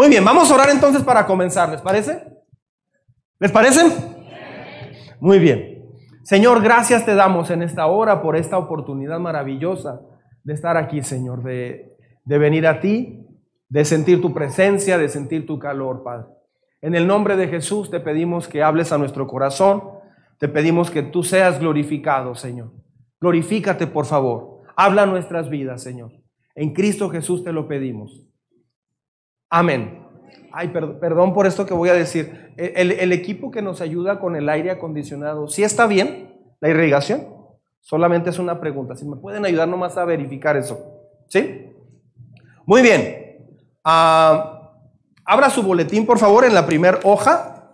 Muy bien, vamos a orar entonces para comenzar, ¿les parece? ¿Les parece? Muy bien. Señor, gracias te damos en esta hora por esta oportunidad maravillosa de estar aquí, Señor, de, de venir a ti, de sentir tu presencia, de sentir tu calor, Padre. En el nombre de Jesús te pedimos que hables a nuestro corazón, te pedimos que tú seas glorificado, Señor. Glorifícate, por favor. Habla nuestras vidas, Señor. En Cristo Jesús te lo pedimos. Amén. Ay, perdón por esto que voy a decir. El, equipo que nos ayuda con el aire acondicionado, ¿sí está bien la irrigación? Solamente es una pregunta. Si me pueden ayudar nomás a verificar eso. ¿Sí? Muy bien. Ah, abra su boletín, por favor, en la primera hoja,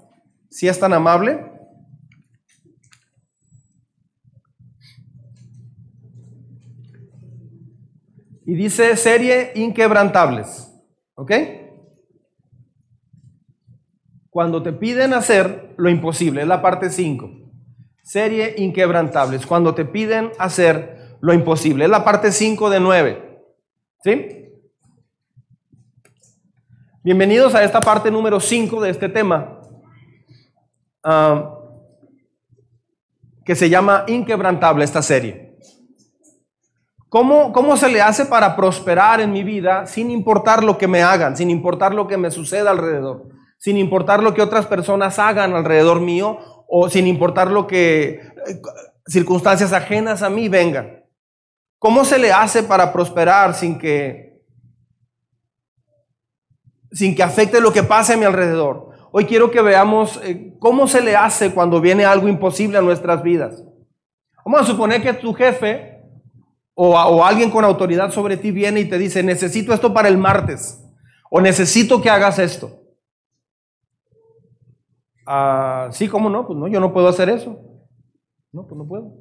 si es tan amable. Y dice serie inquebrantables. ¿Ok? Cuando te piden hacer lo imposible, es la parte 5. Serie inquebrantables. Cuando te piden hacer lo imposible, es la parte 5 de 9. ¿Sí? Bienvenidos a esta parte número 5 de este tema, ah, que se llama Inquebrantable esta serie. ¿Cómo, se le hace para prosperar en mi vida sin importar lo que me hagan, sin importar lo que me suceda alrededor, sin importar lo que otras personas hagan alrededor mío o sin importar lo que eh, circunstancias ajenas a mí vengan? ¿Cómo se le hace para prosperar sin que sin que afecte lo que pase a mi alrededor? Hoy quiero que veamos eh, cómo se le hace cuando viene algo imposible a nuestras vidas. Vamos a suponer que tu jefe o, alguien con autoridad sobre ti viene y te dice, necesito esto para el martes. O necesito que hagas esto. Ah, sí, ¿cómo no? Pues no, yo no puedo hacer eso. No, pues no puedo.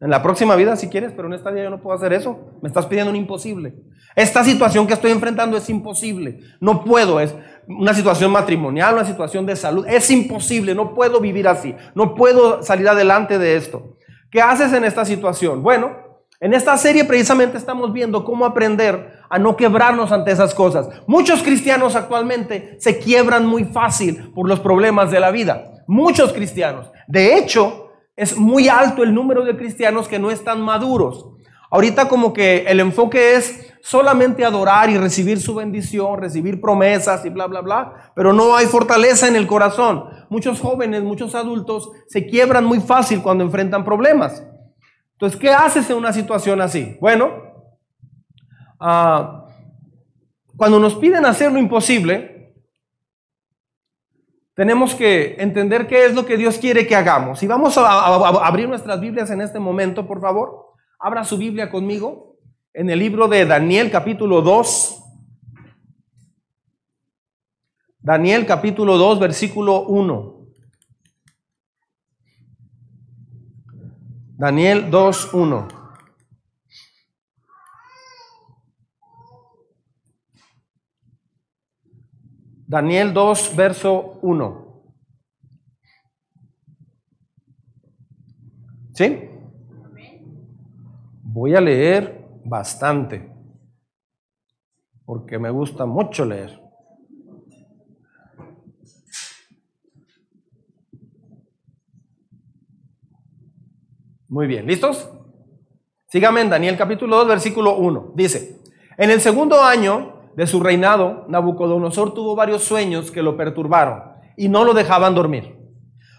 En la próxima vida si quieres, pero en esta vida yo no puedo hacer eso. Me estás pidiendo un imposible. Esta situación que estoy enfrentando es imposible. No puedo. Es una situación matrimonial, una situación de salud. Es imposible. No puedo vivir así. No puedo salir adelante de esto. ¿Qué haces en esta situación? Bueno, en esta serie precisamente estamos viendo cómo aprender a no quebrarnos ante esas cosas. Muchos cristianos actualmente se quiebran muy fácil por los problemas de la vida. Muchos cristianos. De hecho, es muy alto el número de cristianos que no están maduros. Ahorita como que el enfoque es solamente adorar y recibir su bendición, recibir promesas y bla, bla, bla, pero no hay fortaleza en el corazón. Muchos jóvenes, muchos adultos se quiebran muy fácil cuando enfrentan problemas. Entonces, ¿qué haces en una situación así? Bueno, ah, cuando nos piden hacer lo imposible, tenemos que entender qué es lo que Dios quiere que hagamos. Y vamos a, abrir nuestras Biblias en este momento, por favor. Abra su Biblia conmigo en el libro de Daniel capítulo 2. Daniel capítulo 2, versículo 1. Daniel 2.1. Daniel 2, verso 1. ¿Sí? Voy a leer bastante, porque me gusta mucho leer. Muy bien, ¿listos? Síganme en Daniel capítulo 2, versículo 1. Dice, en el segundo año de su reinado, Nabucodonosor tuvo varios sueños que lo perturbaron y no lo dejaban dormir.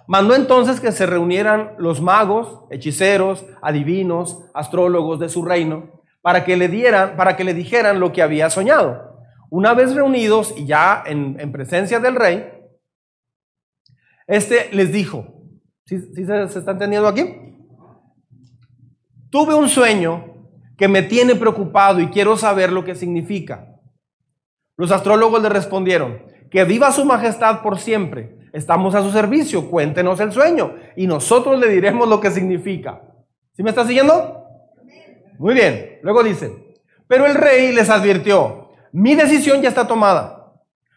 Mandó entonces que se reunieran los magos, hechiceros, adivinos, astrólogos de su reino, para que le dieran, para que le dijeran lo que había soñado. Una vez reunidos y ya en, presencia del rey, este les dijo, ¿sí, se, se está entendiendo aquí? Tuve un sueño que me tiene preocupado y quiero saber lo que significa. Los astrólogos le respondieron, que viva su majestad por siempre. Estamos a su servicio, cuéntenos el sueño y nosotros le diremos lo que significa. ¿Sí me está siguiendo? Muy bien. Luego dice, pero el rey les advirtió, mi decisión ya está tomada.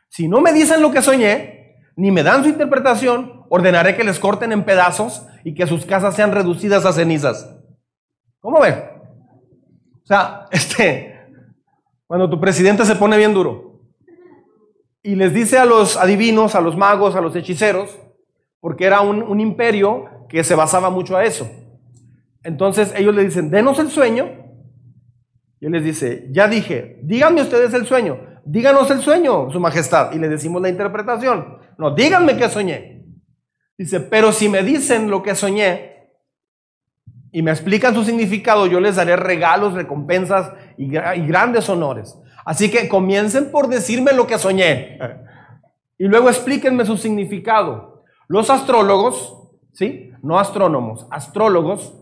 Si no me dicen lo que soñé, ni me dan su interpretación, ordenaré que les corten en pedazos y que sus casas sean reducidas a cenizas. ¿Cómo ven? O sea, este, cuando tu presidente se pone bien duro. Y les dice a los adivinos, a los magos, a los hechiceros, porque era un, un imperio que se basaba mucho a eso. Entonces ellos le dicen, denos el sueño. Y él les dice, ya dije, díganme ustedes el sueño, díganos el sueño, su majestad. Y le decimos la interpretación. No, díganme qué soñé. Dice, pero si me dicen lo que soñé y me explican su significado, yo les daré regalos, recompensas y, y grandes honores. Así que comiencen por decirme lo que soñé. Y luego explíquenme su significado. Los astrólogos, ¿sí? No astrónomos, astrólogos,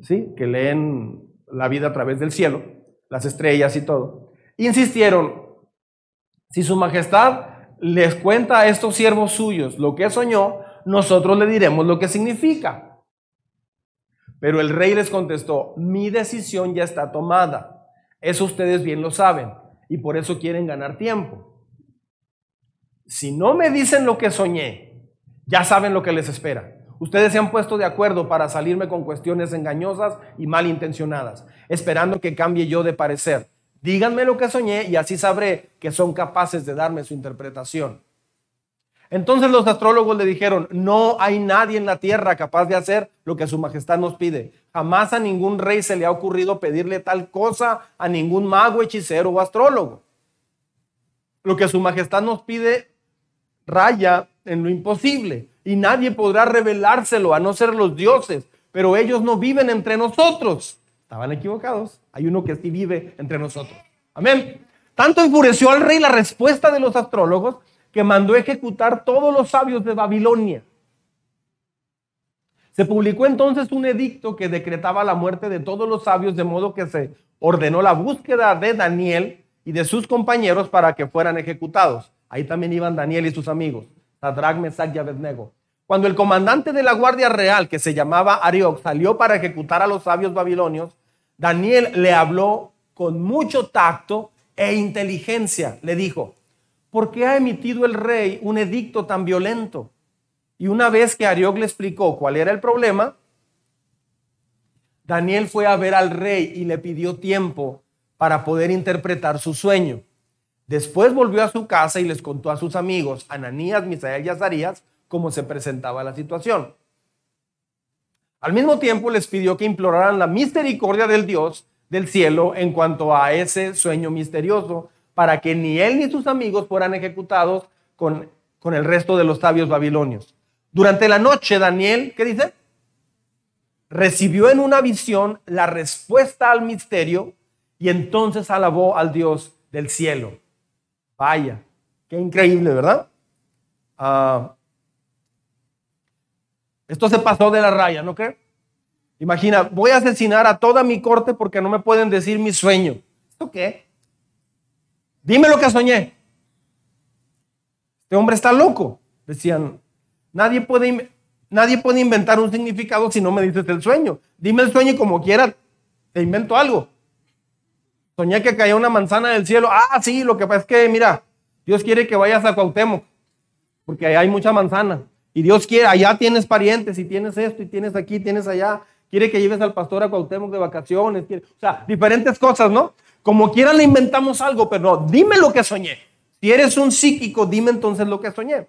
¿sí? Que leen la vida a través del cielo, las estrellas y todo. Insistieron, si su majestad les cuenta a estos siervos suyos lo que soñó, nosotros le diremos lo que significa. Pero el rey les contestó, mi decisión ya está tomada. Eso ustedes bien lo saben y por eso quieren ganar tiempo. Si no me dicen lo que soñé, ya saben lo que les espera. Ustedes se han puesto de acuerdo para salirme con cuestiones engañosas y malintencionadas, esperando que cambie yo de parecer. Díganme lo que soñé y así sabré que son capaces de darme su interpretación. Entonces los astrólogos le dijeron, no hay nadie en la tierra capaz de hacer lo que su majestad nos pide. Jamás a ningún rey se le ha ocurrido pedirle tal cosa a ningún mago, hechicero o astrólogo. Lo que su majestad nos pide raya en lo imposible y nadie podrá revelárselo a no ser los dioses, pero ellos no viven entre nosotros. Estaban equivocados. Hay uno que sí vive entre nosotros. Amén. Tanto enfureció al rey la respuesta de los astrólogos que mandó ejecutar todos los sabios de Babilonia. Se publicó entonces un edicto que decretaba la muerte de todos los sabios, de modo que se ordenó la búsqueda de Daniel y de sus compañeros para que fueran ejecutados. Ahí también iban Daniel y sus amigos, Sadrach, Mesach y Abednego. Cuando el comandante de la Guardia Real, que se llamaba Arioc, salió para ejecutar a los sabios babilonios, Daniel le habló con mucho tacto e inteligencia. Le dijo, ¿por qué ha emitido el rey un edicto tan violento? Y una vez que Arioc le explicó cuál era el problema, Daniel fue a ver al rey y le pidió tiempo para poder interpretar su sueño. Después volvió a su casa y les contó a sus amigos, Ananías, Misael y Azarías, cómo se presentaba la situación. Al mismo tiempo les pidió que imploraran la misericordia del Dios del cielo en cuanto a ese sueño misterioso para que ni él ni sus amigos fueran ejecutados con, con el resto de los sabios babilonios. Durante la noche, Daniel, ¿qué dice? Recibió en una visión la respuesta al misterio y entonces alabó al Dios del cielo. Vaya, qué increíble, ¿verdad? Ah, esto se pasó de la raya, ¿no cree? Imagina, voy a asesinar a toda mi corte porque no me pueden decir mi sueño. ¿Esto qué? Dime lo que soñé. Este hombre está loco. Decían, nadie puede, nadie puede inventar un significado si no me dices el sueño. Dime el sueño como quiera, te invento algo. Soñé que caía una manzana del cielo. Ah, sí, lo que pasa es que, mira, Dios quiere que vayas a Cuauhtémoc, porque ahí hay mucha manzana. Y Dios quiere, allá tienes parientes y tienes esto y tienes aquí, tienes allá. Quiere que lleves al pastor a Cuauhtémoc de vacaciones. o sea, diferentes cosas, ¿no? Como quieran le inventamos algo, pero no, dime lo que soñé. Si eres un psíquico, dime entonces lo que soñé.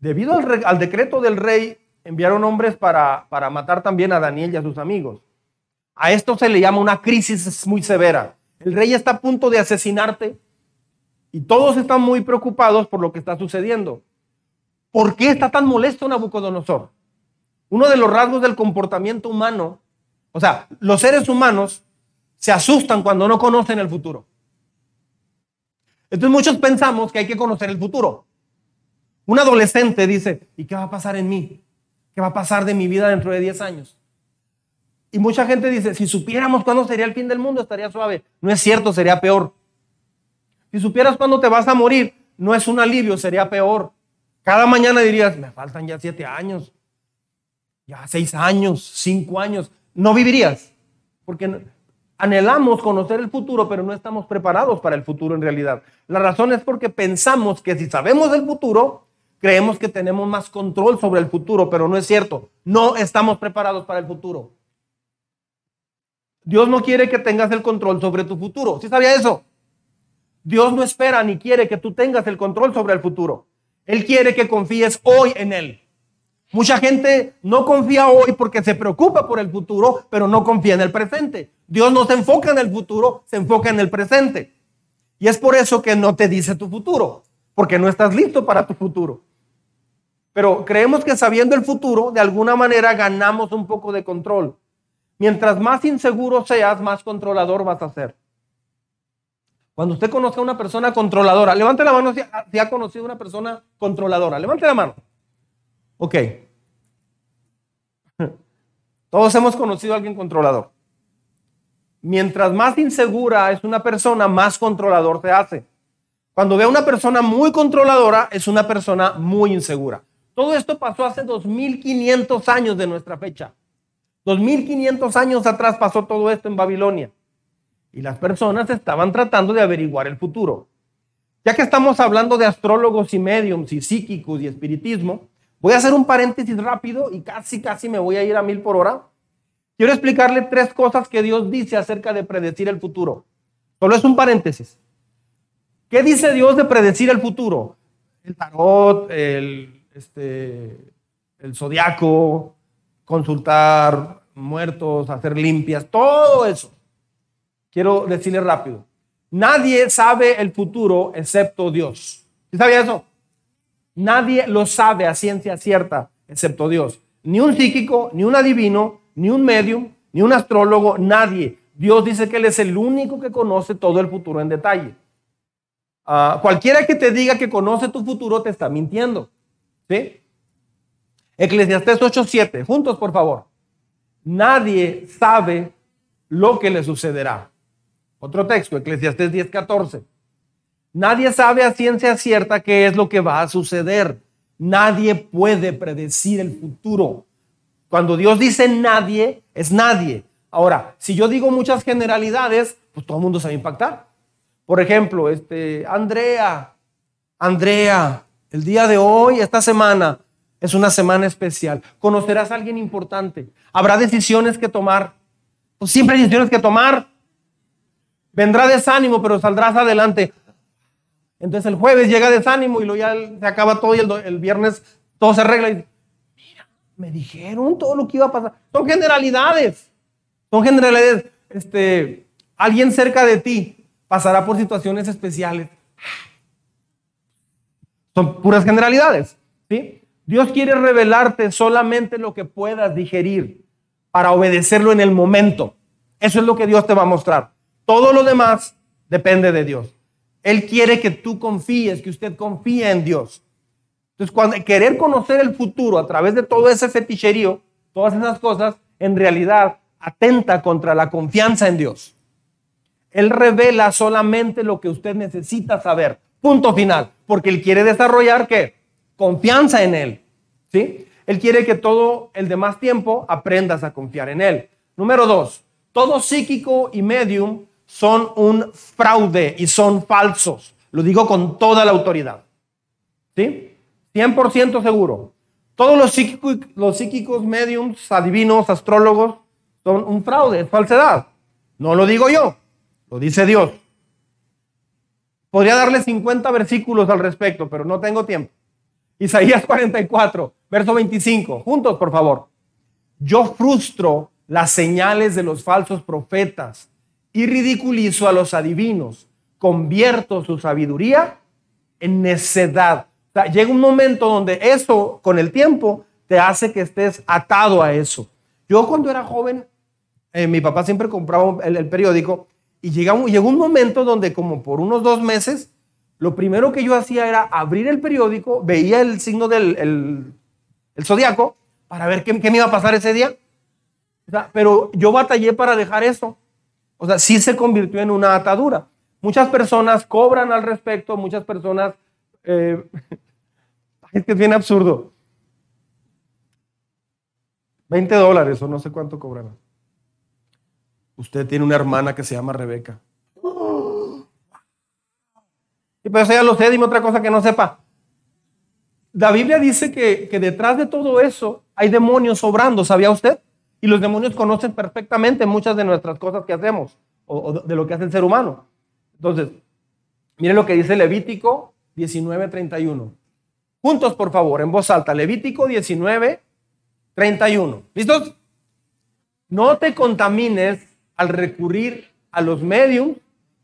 Debido al, decreto del rey, enviaron hombres para, para matar también a Daniel y a sus amigos. A esto se le llama una crisis muy severa. El rey está a punto de asesinarte y todos están muy preocupados por lo que está sucediendo. ¿Por qué está tan molesto Nabucodonosor? Uno de los rasgos del comportamiento humano, o sea, los seres humanos se asustan cuando no conocen el futuro. Entonces muchos pensamos que hay que conocer el futuro. Un adolescente dice, ¿y qué va a pasar en mí? ¿Qué va a pasar de mi vida dentro de 10 años? Y mucha gente dice, si supiéramos cuándo sería el fin del mundo, estaría suave. No es cierto, sería peor. Si supieras cuándo te vas a morir, no es un alivio, sería peor. Cada mañana dirías, me faltan ya siete años, ya seis años, cinco años. No vivirías, porque Anhelamos conocer el futuro, pero no estamos preparados para el futuro en realidad. La razón es porque pensamos que si sabemos el futuro, creemos que tenemos más control sobre el futuro, pero no es cierto. No estamos preparados para el futuro. Dios no quiere que tengas el control sobre tu futuro. ¿Sí sabía eso? Dios no espera ni quiere que tú tengas el control sobre el futuro. Él quiere que confíes hoy en Él. Mucha gente no confía hoy porque se preocupa por el futuro, pero no confía en el presente. Dios no se enfoca en el futuro, se enfoca en el presente. Y es por eso que no te dice tu futuro, porque no estás listo para tu futuro. Pero creemos que sabiendo el futuro, de alguna manera ganamos un poco de control. Mientras más inseguro seas, más controlador vas a ser. Cuando usted conozca a una persona controladora, levante la mano si ha, conocido a una persona controladora. Levante la mano. Ok. Todos hemos conocido a alguien controlador. Mientras más insegura es una persona, más controlador se hace. Cuando ve a una persona muy controladora, es una persona muy insegura. Todo esto pasó hace 2500 años de nuestra fecha. 2500 años atrás pasó todo esto en Babilonia. Y las personas estaban tratando de averiguar el futuro. Ya que estamos hablando de astrólogos y mediums y psíquicos y espiritismo, voy a hacer un paréntesis rápido y casi, casi me voy a ir a mil por hora. Quiero explicarle tres cosas que Dios dice acerca de predecir el futuro. Solo es un paréntesis. ¿Qué dice Dios de predecir el futuro? El tarot, el, este, el zodiaco, consultar muertos, hacer limpias, todo eso quiero decirle rápido. Nadie sabe el futuro excepto Dios. ¿Sí sabía eso? Nadie lo sabe a ciencia cierta excepto Dios. Ni un psíquico, ni un adivino, ni un medium, ni un astrólogo, nadie. Dios dice que Él es el único que conoce todo el futuro en detalle. Ah, cualquiera que te diga que conoce tu futuro te está mintiendo. ¿Sí? Eclesiastés 8:7, juntos por favor. Nadie sabe lo que le sucederá. Otro texto, Eclesiastés 10:14. Nadie sabe a ciencia cierta qué es lo que va a suceder. Nadie puede predecir el futuro. Cuando Dios dice nadie, es nadie. Ahora, si yo digo muchas generalidades, pues todo el mundo se va a impactar. Por ejemplo, este, Andrea, Andrea, el día de hoy, esta semana, es una semana especial. Conocerás a alguien importante. Habrá decisiones que tomar. Pues siempre hay decisiones que tomar. Vendrá desánimo, pero saldrás adelante. Entonces el jueves llega desánimo y luego ya se acaba todo y el, viernes todo se arregla. Y, mira, me dijeron todo lo que iba a pasar. Son generalidades. Son generalidades. Este, alguien cerca de ti pasará por situaciones especiales. Son puras generalidades. ¿sí? Dios quiere revelarte solamente lo que puedas digerir para obedecerlo en el momento. Eso es lo que Dios te va a mostrar. Todo lo demás depende de Dios. Él quiere que tú confíes, que usted confíe en Dios. Entonces, querer conocer el futuro a través de todo ese feticherío, todas esas cosas, en realidad atenta contra la confianza en Dios. Él revela solamente lo que usted necesita saber. Punto final. Porque Él quiere desarrollar qué? Confianza en Él. ¿Sí? Él quiere que todo el demás tiempo aprendas a confiar en Él. Número dos, todo psíquico y medium son un fraude y son falsos. Lo digo con toda la autoridad. ¿Sí? 100% seguro. Todos los psíquicos, los psíquicos, mediums, adivinos, astrólogos, son un fraude, es falsedad. No lo digo yo, lo dice Dios. Podría darle 50 versículos al respecto, pero no tengo tiempo. Isaías 44, verso 25. Juntos, por favor. Yo frustro las señales de los falsos profetas y ridiculizo a los adivinos. Convierto su sabiduría en necedad. llega un momento donde eso, con el tiempo, te hace que estés atado a eso. Yo cuando era joven, eh, mi papá siempre compraba el, periódico y llegó, llegó un momento donde como por unos dos meses, lo primero que yo hacía era abrir el periódico, veía el signo del el, zodiaco para ver qué, qué me iba a pasar ese día. pero yo batallé para dejar eso. O sea, sí se convirtió en una atadura. Muchas personas cobran al respecto, muchas personas... Eh, es que es bien absurdo. 20 dólares o no sé cuánto cobrarán. Usted tiene una hermana que se llama Rebeca. Y pues ya lo sé, dime otra cosa que no sepa. La Biblia dice que, que detrás de todo eso hay demonios obrando, ¿sabía usted? Y los demonios conocen perfectamente muchas de nuestras cosas que hacemos o, de lo que hace el ser humano. Entonces, Mire lo que dice Levítico 19:31. Juntos, por favor, en voz alta. Levítico 19:31. ¿Listos? No te contamines al recurrir a los medios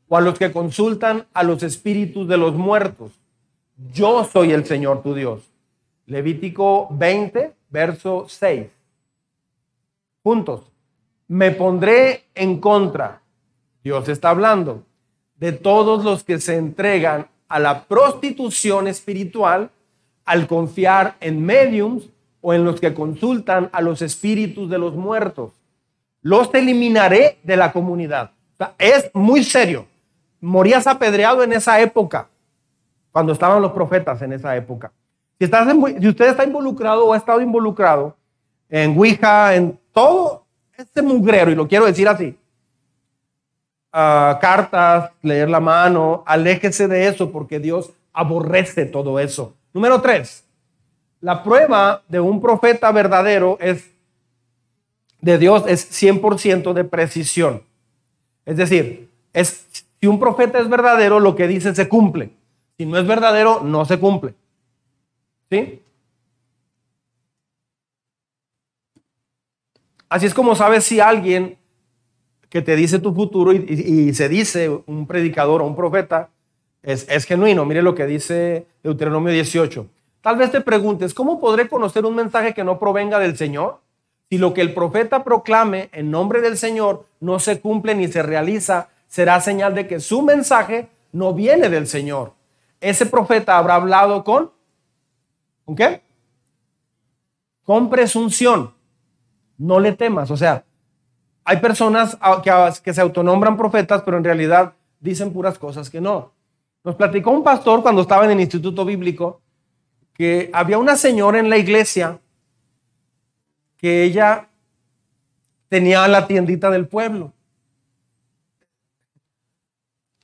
o a los que consultan a los espíritus de los muertos. Yo soy el Señor tu Dios. Levítico 20, verso 6. Juntos. Me pondré en contra. Dios está hablando de todos los que se entregan a la prostitución espiritual al confiar en mediums o en los que consultan a los espíritus de los muertos. Los eliminaré de la comunidad. es muy serio. Morías apedreado en esa época, cuando estaban los profetas en esa época. Si, estás si usted está involucrado o ha estado involucrado en Ouija, en todo este mugrero, y lo quiero decir así, cartas, leer la mano, aléjese de eso porque Dios aborrece todo eso. Número tres, la prueba de un profeta verdadero es de Dios es 100% de precisión. Es decir, es, si un profeta es verdadero, lo que dice se cumple. Si no es verdadero, no se cumple. ¿Sí? Así es como sabes si alguien que te dice tu futuro y, se dice un predicador o un profeta, es, es, genuino. Mire lo que dice Deuteronomio 18. Tal vez te preguntes, ¿cómo podré conocer un mensaje que no provenga del Señor? Si lo que el profeta proclame en nombre del Señor no se cumple ni se realiza, será señal de que su mensaje no viene del Señor. Ese profeta habrá hablado con, ¿con qué? Con presunción. No le temas. O sea, hay personas que, se autonombran profetas, pero en realidad dicen puras cosas que no. Nos platicó un pastor cuando estaba en el Instituto Bíblico que había una señora en la iglesia que ella tenía la tiendita del pueblo.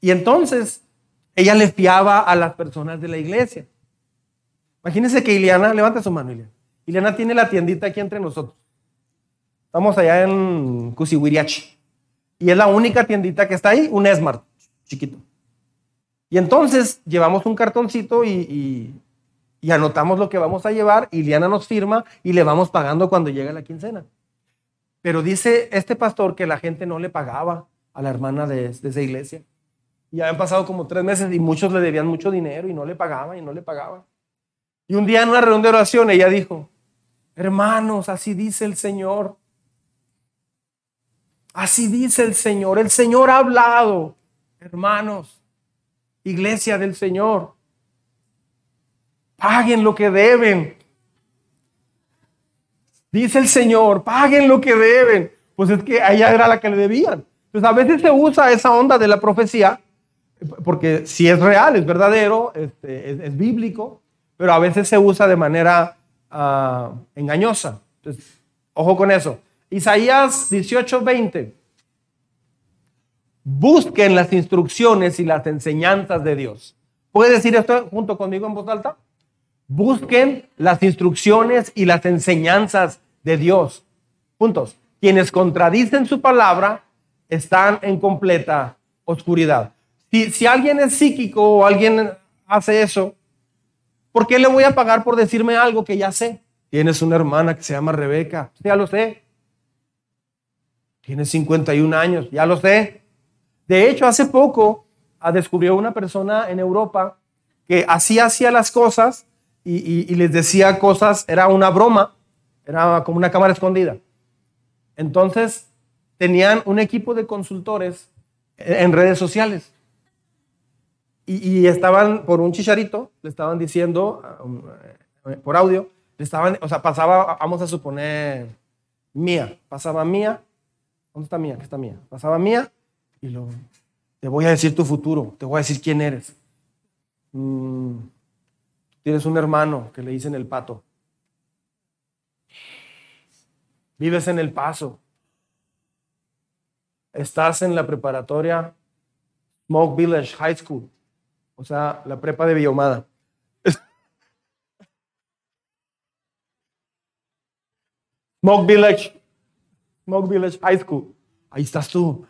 Y entonces ella le fiaba a las personas de la iglesia. Imagínense que Ileana, levanta su mano, Ileana. Ileana tiene la tiendita aquí entre nosotros. Estamos allá en Cusihuiriachi. Y es la única tiendita que está ahí, un Smart, chiquito. Y entonces llevamos un cartoncito y, anotamos lo que vamos a llevar y Liana nos firma y le vamos pagando cuando llega la quincena. Pero dice este pastor que la gente no le pagaba a la hermana de, de esa iglesia. Y habían pasado como tres meses y muchos le debían mucho dinero y no le pagaban y no le pagaban. Y un día en una reunión de oración ella dijo, hermanos, así dice el Señor, Así dice el Señor. El Señor ha hablado, hermanos, iglesia del Señor. Paguen lo que deben. Dice el Señor, paguen lo que deben. Pues es que ella era la que le debían. Pues a veces se usa esa onda de la profecía, porque si es real, es verdadero, este, es, bíblico, pero a veces se usa de manera ah, engañosa. Entonces, ojo con eso. Isaías 18:20. Busquen las instrucciones y las enseñanzas de Dios. ¿Puede decir esto junto conmigo en voz alta? Busquen las instrucciones y las enseñanzas de Dios. Juntos. Quienes contradicen su palabra están en completa oscuridad. Si, si alguien es psíquico o alguien hace eso, ¿por qué le voy a pagar por decirme algo que ya sé? Tienes una hermana que se llama Rebeca. Ya lo sé. Tiene 51 años, ya lo sé. De hecho, hace poco ah, descubrió una persona en Europa que así hacía las cosas y, les decía cosas, era una broma, era como una cámara escondida. Entonces, tenían un equipo de consultores en redes sociales. Y, estaban por un chicharito, le estaban diciendo eh, por audio, le estaban, o sea, pasaba, vamos a suponer, mía, pasaba mía, ¿Dónde está mía? ¿Qué está mía? Pasaba mía y lo, te voy a decir tu futuro, te voy a decir quién eres. Mm, tienes un hermano que le dicen el pato. Vives en el paso. Estás en la preparatoria Smoke Village High School, o sea, la prepa de Biomada. Smoke Village Smoke Village High School. Ahí estás tú.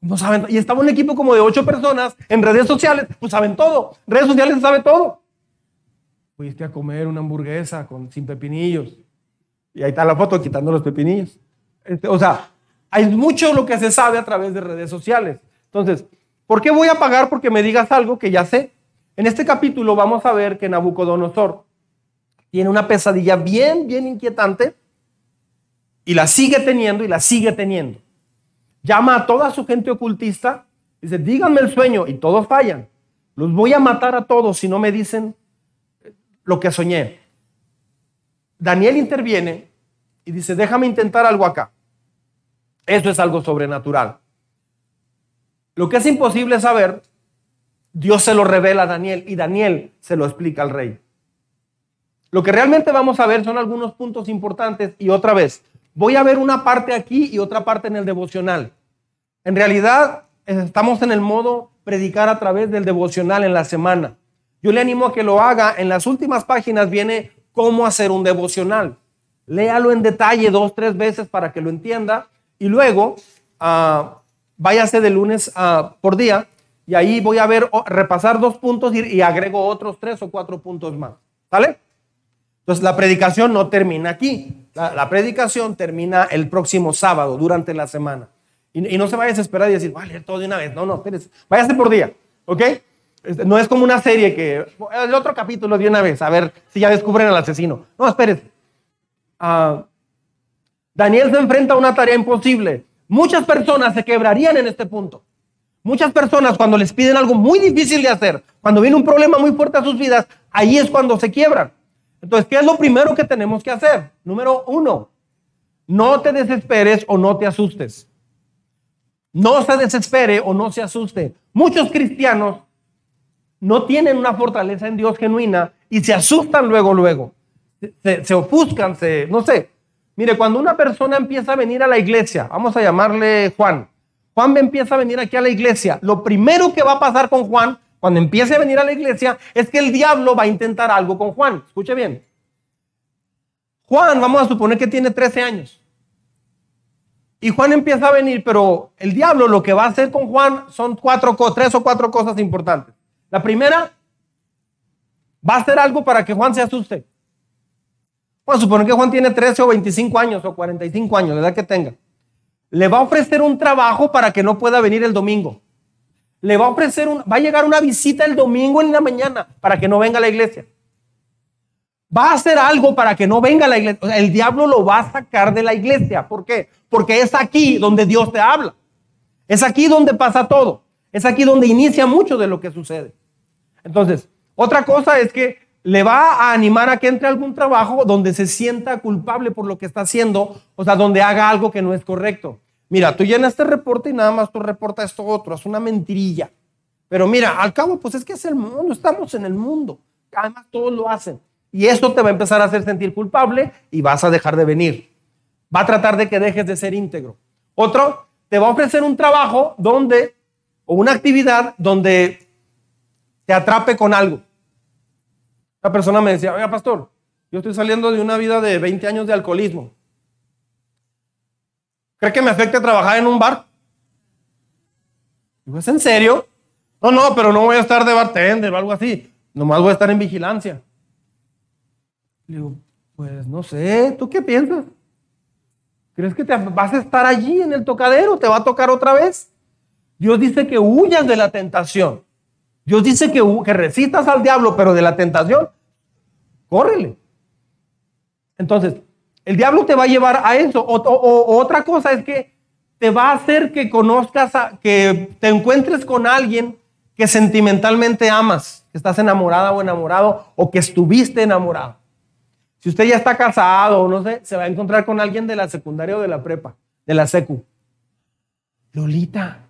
No saben. Y estaba un equipo como de ocho personas en redes sociales, pues saben todo. Redes sociales sabe todo. Fuiste a comer una hamburguesa con, sin pepinillos. Y ahí está la foto quitando los pepinillos. Este, o sea, hay mucho lo que se sabe a través de redes sociales. Entonces, ¿por qué voy a pagar porque me digas algo que ya sé? En este capítulo vamos a ver que Nabucodonosor tiene una pesadilla bien, bien inquietante y la sigue teniendo y la sigue teniendo. Llama a toda su gente ocultista, dice, díganme el sueño y todos fallan. Los voy a matar a todos si no me dicen lo que soñé. Daniel interviene y dice, déjame intentar algo acá. Eso es algo sobrenatural. Lo que es imposible saber, Dios se lo revela a Daniel y Daniel se lo explica al rey. Lo que realmente vamos a ver son algunos puntos importantes y otra vez, voy a ver una parte aquí y otra parte en el devocional. En realidad, estamos en el modo predicar a través del devocional en la semana. Yo le animo a que lo haga. En las últimas páginas viene cómo hacer un devocional. Léalo en detalle dos, tres veces para que lo entienda y luego uh, váyase de lunes uh, por día y ahí voy a ver, repasar dos puntos y, y, agrego otros tres o cuatro puntos más. ¿Sale? Entonces la predicación no termina aquí. La, predicación termina el próximo sábado durante la semana. Y, y, no se vaya a desesperar y decir, vale, todo de una vez. No, no, espérese. Váyase por día. ¿Ok? Este, no es como una serie que el otro capítulo de una vez, a ver si ya descubren al asesino. No, espérese. Uh, Daniel se enfrenta a una tarea imposible. Muchas personas se quebrarían en este punto. Muchas personas cuando les piden algo muy difícil de hacer, cuando viene un problema muy fuerte a sus vidas, ahí es cuando se quiebran. Entonces, ¿qué es lo primero que tenemos que hacer? Número uno, no te desesperes o no te asustes. No se desespere o no se asuste. Muchos cristianos no tienen una fortaleza en Dios genuina y se asustan luego, luego. Se, se ofuscan, se, no sé. Mire, cuando una persona empieza a venir a la iglesia, vamos a llamarle Juan, Juan empieza a venir aquí a la iglesia, lo primero que va a pasar con Juan cuando empiece a venir a la iglesia es que el diablo va a intentar algo con Juan. Escuche bien. Juan, vamos a suponer que tiene 13 años. Y Juan empieza a venir, pero el diablo lo que va a hacer con Juan son cuatro, tres o cuatro cosas importantes. La primera, va a hacer algo para que Juan se asuste. Vamos a suponer que Juan tiene 13 o 25 años o 45 años, la edad que tenga. Le va a ofrecer un trabajo para que no pueda venir el domingo. Le va a ofrecer va a llegar una visita el domingo en la mañana para que no venga a la iglesia. Va a hacer algo para que no venga a la iglesia. el diablo lo va a sacar de la iglesia. ¿Por qué? Porque es aquí donde Dios te habla. Es aquí donde pasa todo. Es aquí donde inicia mucho de lo que sucede. Entonces, otra cosa es que le va a animar a que entre algún trabajo donde se sienta culpable por lo que está haciendo, o sea, donde haga algo que no es correcto. Mira, tú llenas este reporte y nada más tú reportas esto otro, es una mentirilla. Pero mira, al cabo, pues es que es el mundo, estamos en el mundo. Además, todos lo hacen. Y esto te va a empezar a hacer sentir culpable y vas a dejar de venir. Va a tratar de que dejes de ser íntegro. Otro, te va a ofrecer un trabajo donde, o una actividad donde te atrape con algo. La persona me decía, oiga, pastor, yo estoy saliendo de una vida de 20 años de alcoholismo. ¿Cree que me afecte trabajar en un bar? Digo, ¿es en serio? No, no, pero no voy a estar de bartender o algo así. Nomás voy a estar en vigilancia. digo, pues no sé, ¿tú qué piensas? ¿Crees que te vas a estar allí en el tocadero? ¿Te va a tocar otra vez? Dios dice que huyas de la tentación. Dios dice que, que resistas al diablo, pero de la tentación, córrele. Entonces, el diablo te va a llevar a eso. O, otra cosa es que te va a hacer que conozcas, que te encuentres con alguien que sentimentalmente amas, que estás enamorada o enamorado, o que estuviste enamorado. Si usted ya está casado o no sé, se va a encontrar con alguien de la secundaria o de la prepa, de la secu. Lolita.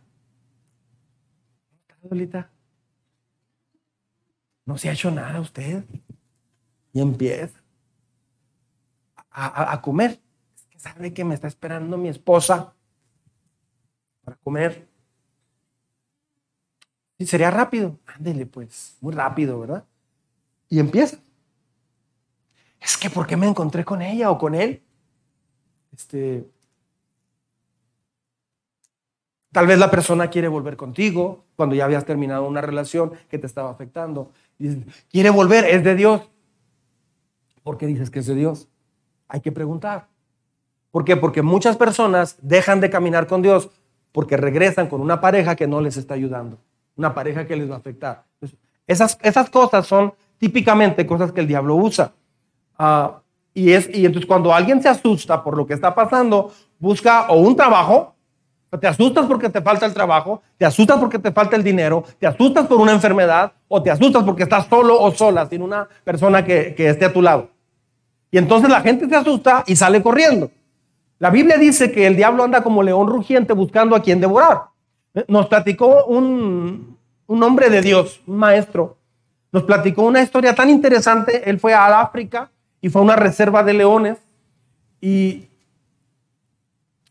Lolita. No se ha hecho nada usted. Y empieza a, comer. Es que sabe que me está esperando mi esposa para comer. Y sería rápido. Ándele, pues, muy rápido, ¿verdad? Y empieza. Es que, ¿por qué me encontré con ella o con él? Este. Tal vez la persona quiere volver contigo cuando ya habías terminado una relación que te estaba afectando. quiere volver, es de Dios. ¿Por qué dices que es de Dios? Hay que preguntar. ¿Por qué? Porque muchas personas dejan de caminar con Dios porque regresan con una pareja que no les está ayudando, una pareja que les va a afectar. Esas, esas cosas son típicamente cosas que el diablo usa. Ah, y, es, y entonces cuando alguien se asusta por lo que está pasando, busca o un trabajo te asustas porque te falta el trabajo, te asustas porque te falta el dinero, te asustas por una enfermedad o te asustas porque estás solo o sola sin una persona que, esté a tu lado. Y entonces la gente se asusta y sale corriendo. La Biblia dice que el diablo anda como león rugiente buscando a quien devorar. Nos platicó un, un hombre de Dios, un maestro, nos platicó una historia tan interesante. Él fue al África y fue a una reserva de leones y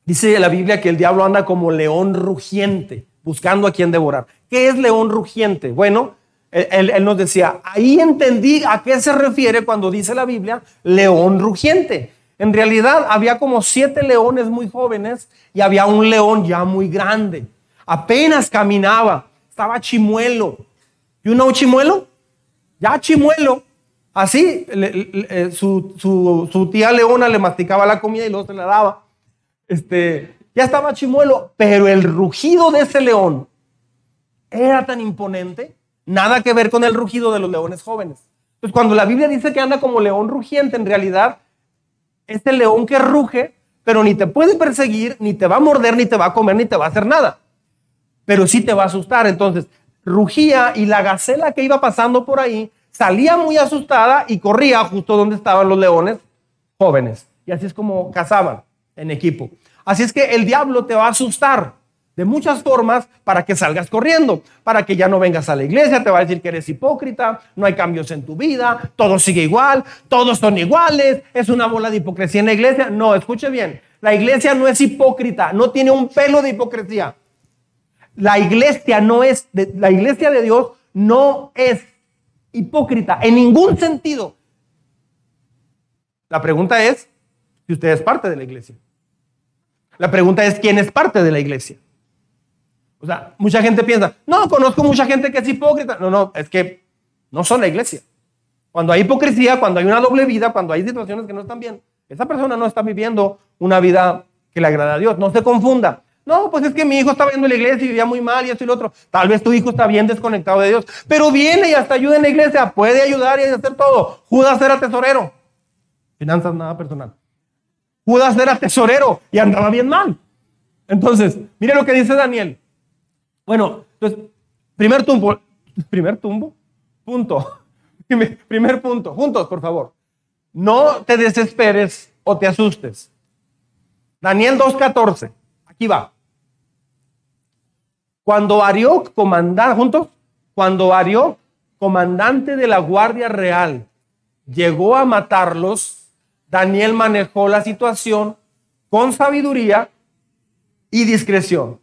Dice la Biblia que el diablo anda como león rugiente, buscando a quien devorar. ¿Qué es león rugiente? Bueno, él, nos decía, ahí entendí a qué se refiere cuando dice la Biblia león rugiente. En realidad había como siete leones muy jóvenes y había un león ya muy grande. Apenas caminaba, estaba chimuelo. ¿Y un chimuelo? Ya chimuelo. Así, su, su, tía leona le masticaba la comida y luego se la daba este, ya estaba chimuelo, pero el rugido de ese león era tan imponente, nada que ver con el rugido de los leones jóvenes. Entonces, cuando la Biblia dice que anda como león rugiente, en realidad es el león que ruge, pero ni te puede perseguir, ni te va a morder, ni te va a comer, ni te va a hacer nada. Pero sí te va a asustar. Entonces, rugía y la gacela que iba pasando por ahí salía muy asustada y corría justo donde estaban los leones jóvenes. Y así es como cazaban en equipo. Así es que el diablo te va a asustar de muchas formas para que salgas corriendo, para que ya no vengas a la iglesia, te va a decir que eres hipócrita, no hay cambios en tu vida, todo sigue igual, todos son iguales, es una bola de hipocresía en la iglesia. No, escuche bien, la iglesia no es hipócrita, no tiene un pelo de hipocresía. La iglesia no es, la iglesia de Dios no es hipócrita en ningún sentido. La pregunta es si usted es parte de la iglesia. La pregunta es, ¿quién es parte de la iglesia? O sea, mucha gente piensa, no, conozco mucha gente que es hipócrita. No, no, es que no son la iglesia. Cuando hay hipocresía, cuando hay una doble vida, cuando hay situaciones que no están bien, esa persona no está viviendo una vida que le agrada a Dios. No se confunda. No, pues es que mi hijo está viendo la iglesia y vivía muy mal y esto y lo otro. Tal vez tu hijo está bien desconectado de Dios, pero viene y hasta ayuda en la iglesia, puede ayudar y hacer todo. Judas era tesorero. Finanzas nada personal. Judas era tesorero y andaba bien mal. Entonces, mire lo que dice Daniel. Bueno, entonces, primer tumbo, primer tumbo, punto. Primer punto, juntos, por favor. No te desesperes o te asustes. Daniel 2.14, aquí va. Cuando Arioc, comandante, juntos, cuando Arioc, comandante de la Guardia Real, llegó a matarlos, Daniel manejó la situación con sabiduría y discreción.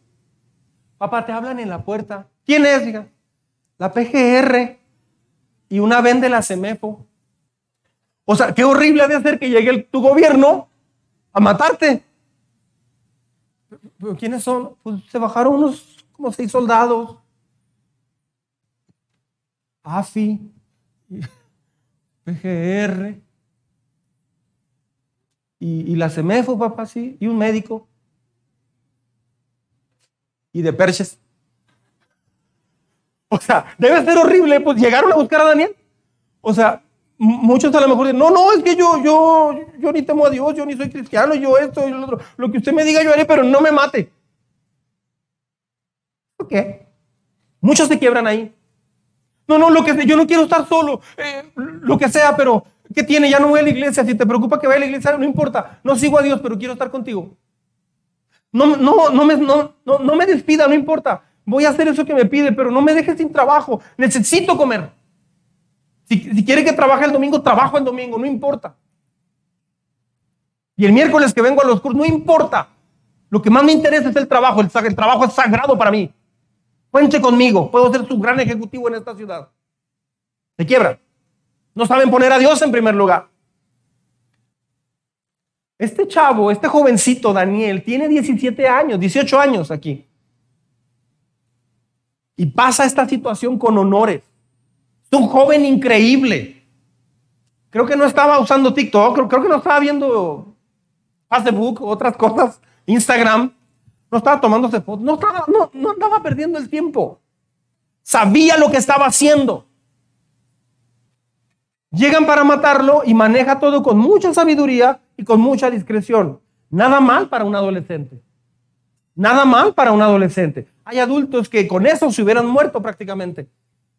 Papá, te hablan en la puerta. ¿Quién es? Diga? La PGR y una vende la CEMEFO. O sea, qué horrible de hacer que llegue tu gobierno a matarte. quiénes son? Pues se bajaron unos como seis soldados. AFI, PGR y, la CEMEFO, papá, sí, y un médico. Y de Perches. O sea, debe ser horrible, pues llegaron a buscar a Daniel. O sea, muchos a lo mejor dicen, no, no, es que yo, yo, yo ni temo a Dios, yo ni soy cristiano, yo esto y lo otro. Lo que usted me diga yo haré, pero no me mate. ¿Por qué? Muchos se quiebran ahí. No, no, lo que yo no quiero estar solo, eh, lo que sea, pero ¿Qué tiene? Ya no voy a la iglesia. Si te preocupa que vaya a la iglesia, no importa. No sigo a Dios, pero quiero estar contigo. No, no, no, me, no, no, me despida, no importa. Voy a hacer eso que me pide, pero no me dejes sin trabajo. Necesito comer. Si, quiere que trabaje el domingo, trabajo el domingo, no importa. Y el miércoles que vengo a los cursos, no importa. Lo que más me interesa es el trabajo. El, el trabajo es sagrado para mí. Cuente conmigo. Puedo ser su gran ejecutivo en esta ciudad. Se quiebra. No saben poner a Dios en primer lugar. Este chavo, este jovencito Daniel, tiene 17 años, 18 años aquí. y pasa esta situación con honores. Es un joven increíble. Creo que no estaba usando TikTok, creo, que no estaba viendo Facebook, otras cosas, Instagram. No estaba tomándose fotos, no estaba, no, no andaba perdiendo el tiempo. Sabía lo que estaba haciendo. Llegan para matarlo y maneja todo con mucha sabiduría y con mucha discreción. Nada mal para un adolescente. Nada mal para un adolescente. Hay adultos que con eso se hubieran muerto prácticamente.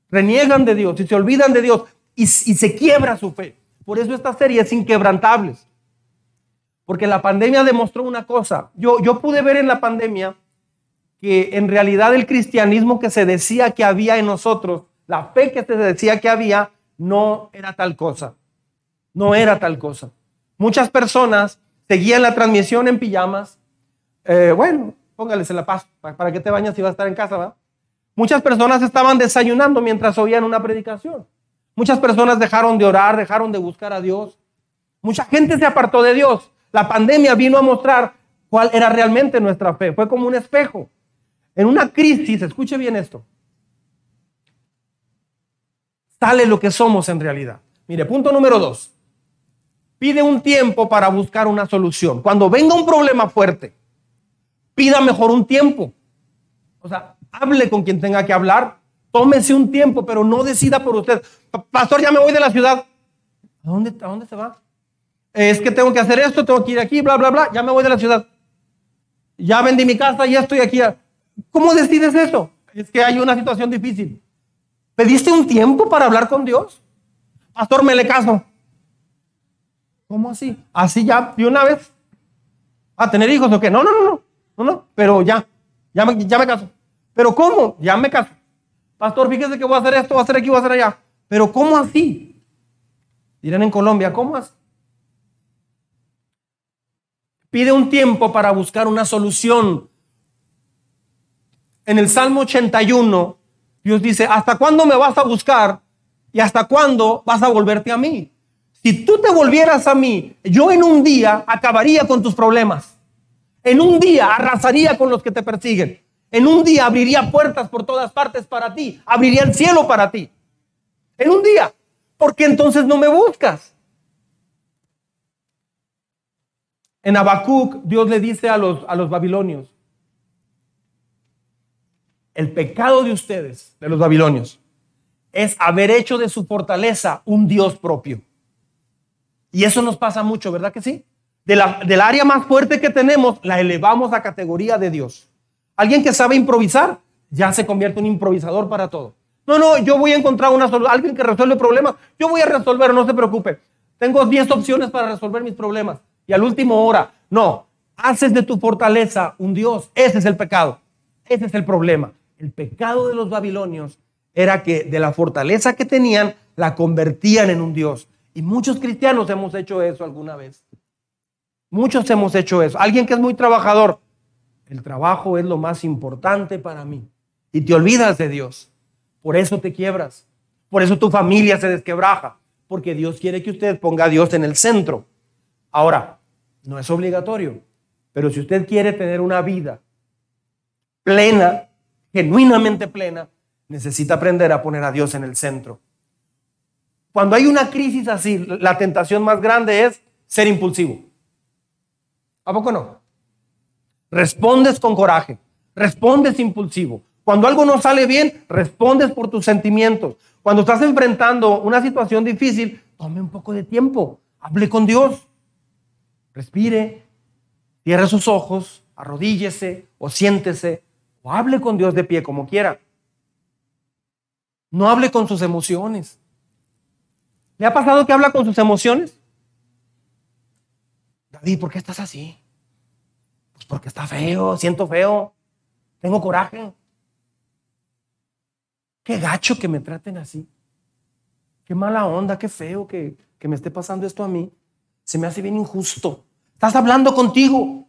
Reniegan de Dios y se olvidan de Dios y, se quiebra su fe. Por eso esta serie es inquebrantables. Porque la pandemia demostró una cosa. Yo, yo pude ver en la pandemia que en realidad el cristianismo que se decía que había en nosotros, la fe que se decía que había, no era tal cosa. No era tal cosa. Muchas personas seguían la transmisión en pijamas. Eh, bueno, póngales en la paz. ¿Para qué te bañas si vas a estar en casa? ¿va? Muchas personas estaban desayunando mientras oían una predicación. Muchas personas dejaron de orar, dejaron de buscar a Dios. Mucha gente se apartó de Dios. La pandemia vino a mostrar cuál era realmente nuestra fe. Fue como un espejo. En una crisis, escuche bien esto, sale lo que somos en realidad. Mire, punto número dos. Pide un tiempo para buscar una solución. Cuando venga un problema fuerte, pida mejor un tiempo. O sea, hable con quien tenga que hablar, tómese un tiempo, pero no decida por usted. Pastor, ya me voy de la ciudad. ¿A dónde, a dónde se va? Es que tengo que hacer esto, tengo que ir aquí, bla, bla, bla. Ya me voy de la ciudad. Ya vendí mi casa, ya estoy aquí. ¿Cómo decides eso? Es que hay una situación difícil. ¿Pediste un tiempo para hablar con Dios? Pastor, me le caso. ¿Cómo así? Así ya, de una vez. ¿A tener hijos o qué? No, no, no, no. No, pero ya. Ya me, ya me caso. ¿Pero cómo? Ya me caso. Pastor, fíjese que voy a hacer esto, voy a hacer aquí, voy a hacer allá. ¿Pero cómo así? Dirán en Colombia, ¿cómo así? Pide un tiempo para buscar una solución. En el Salmo 81, Dios dice, ¿hasta cuándo me vas a buscar? ¿Y hasta cuándo vas a volverte a mí? Si tú te volvieras a mí, yo en un día acabaría con tus problemas. En un día arrasaría con los que te persiguen. En un día abriría puertas por todas partes para ti. Abriría el cielo para ti. En un día. ¿Por qué entonces no me buscas? En Habacuc, Dios le dice a los, a los babilonios, el pecado de ustedes, de los babilonios, es haber hecho de su fortaleza un Dios propio. Y eso nos pasa mucho, ¿verdad que sí? Del área más fuerte que tenemos, la elevamos a categoría de Dios. Alguien que sabe improvisar, ya se convierte en un improvisador para todo. No, no, yo voy a encontrar una solución, alguien que resuelve problemas, yo voy a resolver, no se preocupe. Tengo 10 opciones para resolver mis problemas. Y al último hora, no, haces de tu fortaleza un Dios. Ese es el pecado. Ese es el problema. El pecado de los babilonios era que de la fortaleza que tenían, la convertían en un Dios. Y muchos cristianos hemos hecho eso alguna vez. Muchos hemos hecho eso. Alguien que es muy trabajador, el trabajo es lo más importante para mí. Y te olvidas de Dios. Por eso te quiebras. Por eso tu familia se desquebraja. Porque Dios quiere que usted ponga a Dios en el centro. Ahora, no es obligatorio. Pero si usted quiere tener una vida plena, genuinamente plena, necesita aprender a poner a Dios en el centro. Cuando hay una crisis así, la tentación más grande es ser impulsivo. ¿A poco no? respondes con coraje, respondes impulsivo. Cuando algo no sale bien, respondes por tus sentimientos. Cuando estás enfrentando una situación difícil, tome un poco de tiempo, hable con Dios, respire, cierre sus ojos, arrodíllese o siéntese o hable con Dios de pie como quiera. No hable con sus emociones. ¿Le ha pasado que habla con sus emociones? David, ¿por qué estás así? porque está feo, siento feo, tengo coraje. Qué gacho que me traten así. Qué mala onda, qué feo que, que me esté pasando esto a mí. Se me hace bien injusto. Estás hablando contigo.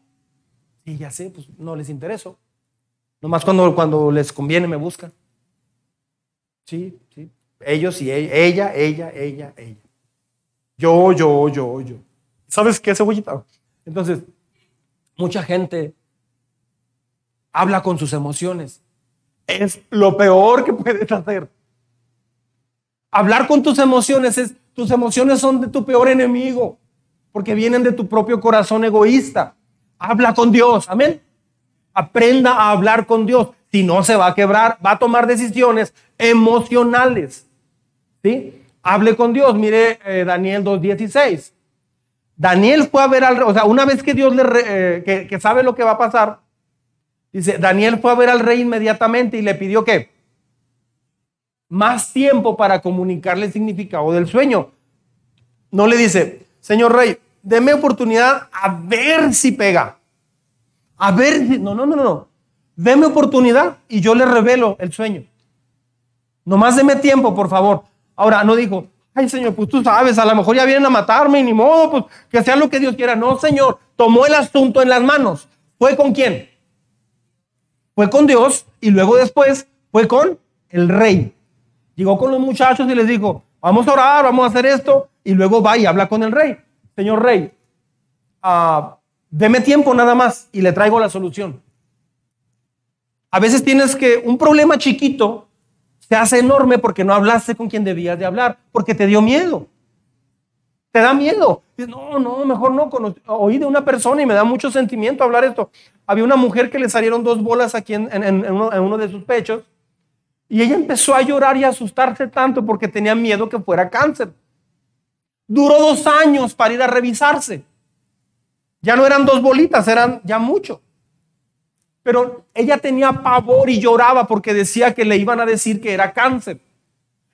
Y ya sé, pues no les intereso. Nomás cuando, cuando les conviene me buscan. Sí, sí. Ellos y ella, ella, ella, ella, ella. Yo, yo, yo, yo. ¿Sabes qué, cebollita? Entonces, Mucha gente habla con sus emociones. es lo peor que puedes hacer. Hablar con tus emociones es, tus emociones son de tu peor enemigo, porque vienen de tu propio corazón egoísta. Habla con Dios, amén. Aprenda a hablar con Dios. Si no, se va a quebrar, va a tomar decisiones emocionales. ¿Sí? Hable con Dios. Mire eh, Daniel 2.16. Daniel fue a ver al rey, o sea, una vez que Dios le, eh, que sabe lo que va a pasar, dice, Daniel fue a ver al rey inmediatamente y le pidió que más tiempo para comunicarle el significado del sueño. No le dice, señor rey, deme oportunidad a ver si pega. A ver si... No, no, no, no. Deme oportunidad y yo le revelo el sueño. Nomás deme tiempo, por favor. Ahora, no dijo, ay Señor, pues tú sabes, a lo mejor ya vienen a matarme y ni modo, pues que sea lo que Dios quiera. No, Señor, tomó el asunto en las manos. ¿Fue con quién? Fue con Dios y luego después fue con el rey. Llegó con los muchachos y les dijo, vamos a orar, vamos a hacer esto, y luego va y habla con el rey. Señor rey, uh, deme tiempo nada más y le traigo la solución. A veces tienes que, un problema chiquito se hace enorme porque no hablaste con quien debías de hablar, porque te dio miedo. Te da miedo. no, no, mejor no. oí de una persona y me da mucho sentimiento hablar esto. Había una mujer que le salieron dos bolas aquí en, uno, en uno de sus pechos y ella empezó a llorar y a asustarse tanto porque tenía miedo que fuera cáncer. Duró dos años para ir a revisarse. Ya no eran dos bolitas, eran ya mucho. Pero ella tenía pavor y lloraba porque decía que le iban a decir que era cáncer.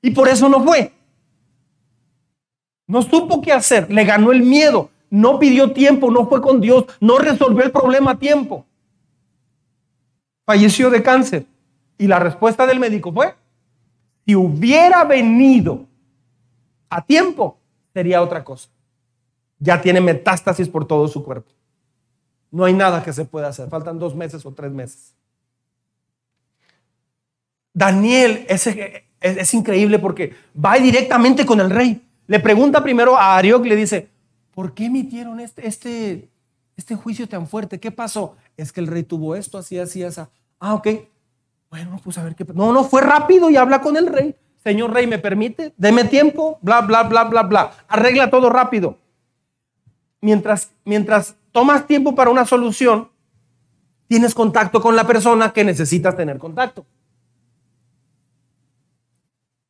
Y por eso no fue. No supo qué hacer, le ganó el miedo, no pidió tiempo, no fue con Dios, no resolvió el problema a tiempo. Falleció de cáncer. Y la respuesta del médico fue, si hubiera venido a tiempo, sería otra cosa. Ya tiene metástasis por todo su cuerpo. No hay nada que se pueda hacer. Faltan dos meses o tres meses. Daniel es, increíble porque va directamente con el rey. Le pregunta primero a Arioc le dice, ¿por qué emitieron este, este, este juicio tan fuerte? ¿Qué pasó? Es que el rey tuvo esto, así, así, así. Ah, ok. Bueno, pues a ver qué. No, no, fue rápido y habla con el rey. Señor rey, ¿me permite? Deme tiempo, bla, bla, bla, bla, bla. Arregla todo rápido. Mientras, mientras tomas tiempo para una solución, tienes contacto con la persona que necesitas tener contacto.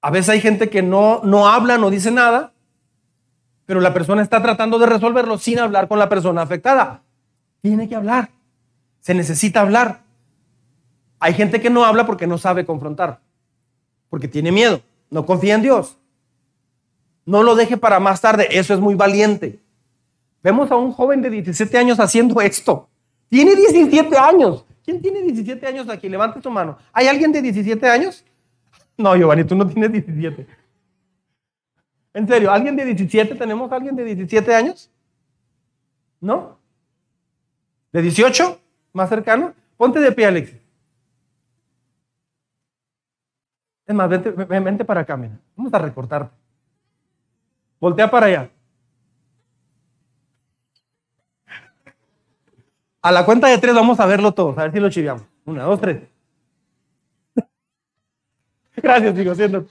A veces hay gente que no, no habla, no dice nada, pero la persona está tratando de resolverlo sin hablar con la persona afectada. Tiene que hablar. Se necesita hablar. Hay gente que no habla porque no sabe confrontar, porque tiene miedo, no confía en Dios. No lo deje para más tarde, eso es muy valiente. Vemos a un joven de 17 años haciendo esto. Tiene 17 años. ¿Quién tiene 17 años aquí? Levante su mano. ¿Hay alguien de 17 años? No, Giovanni, tú no tienes 17. En serio, ¿alguien de 17? ¿Tenemos alguien de 17 años? ¿No? ¿De 18? ¿Más cercano? Ponte de pie, Alexis. Es más, vente, para acá, mira. Vamos a recortarte. Voltea para allá. A la cuenta de tres vamos a verlo todos, a ver si lo chiviamos. Una, dos, tres. Gracias, digo, siendo.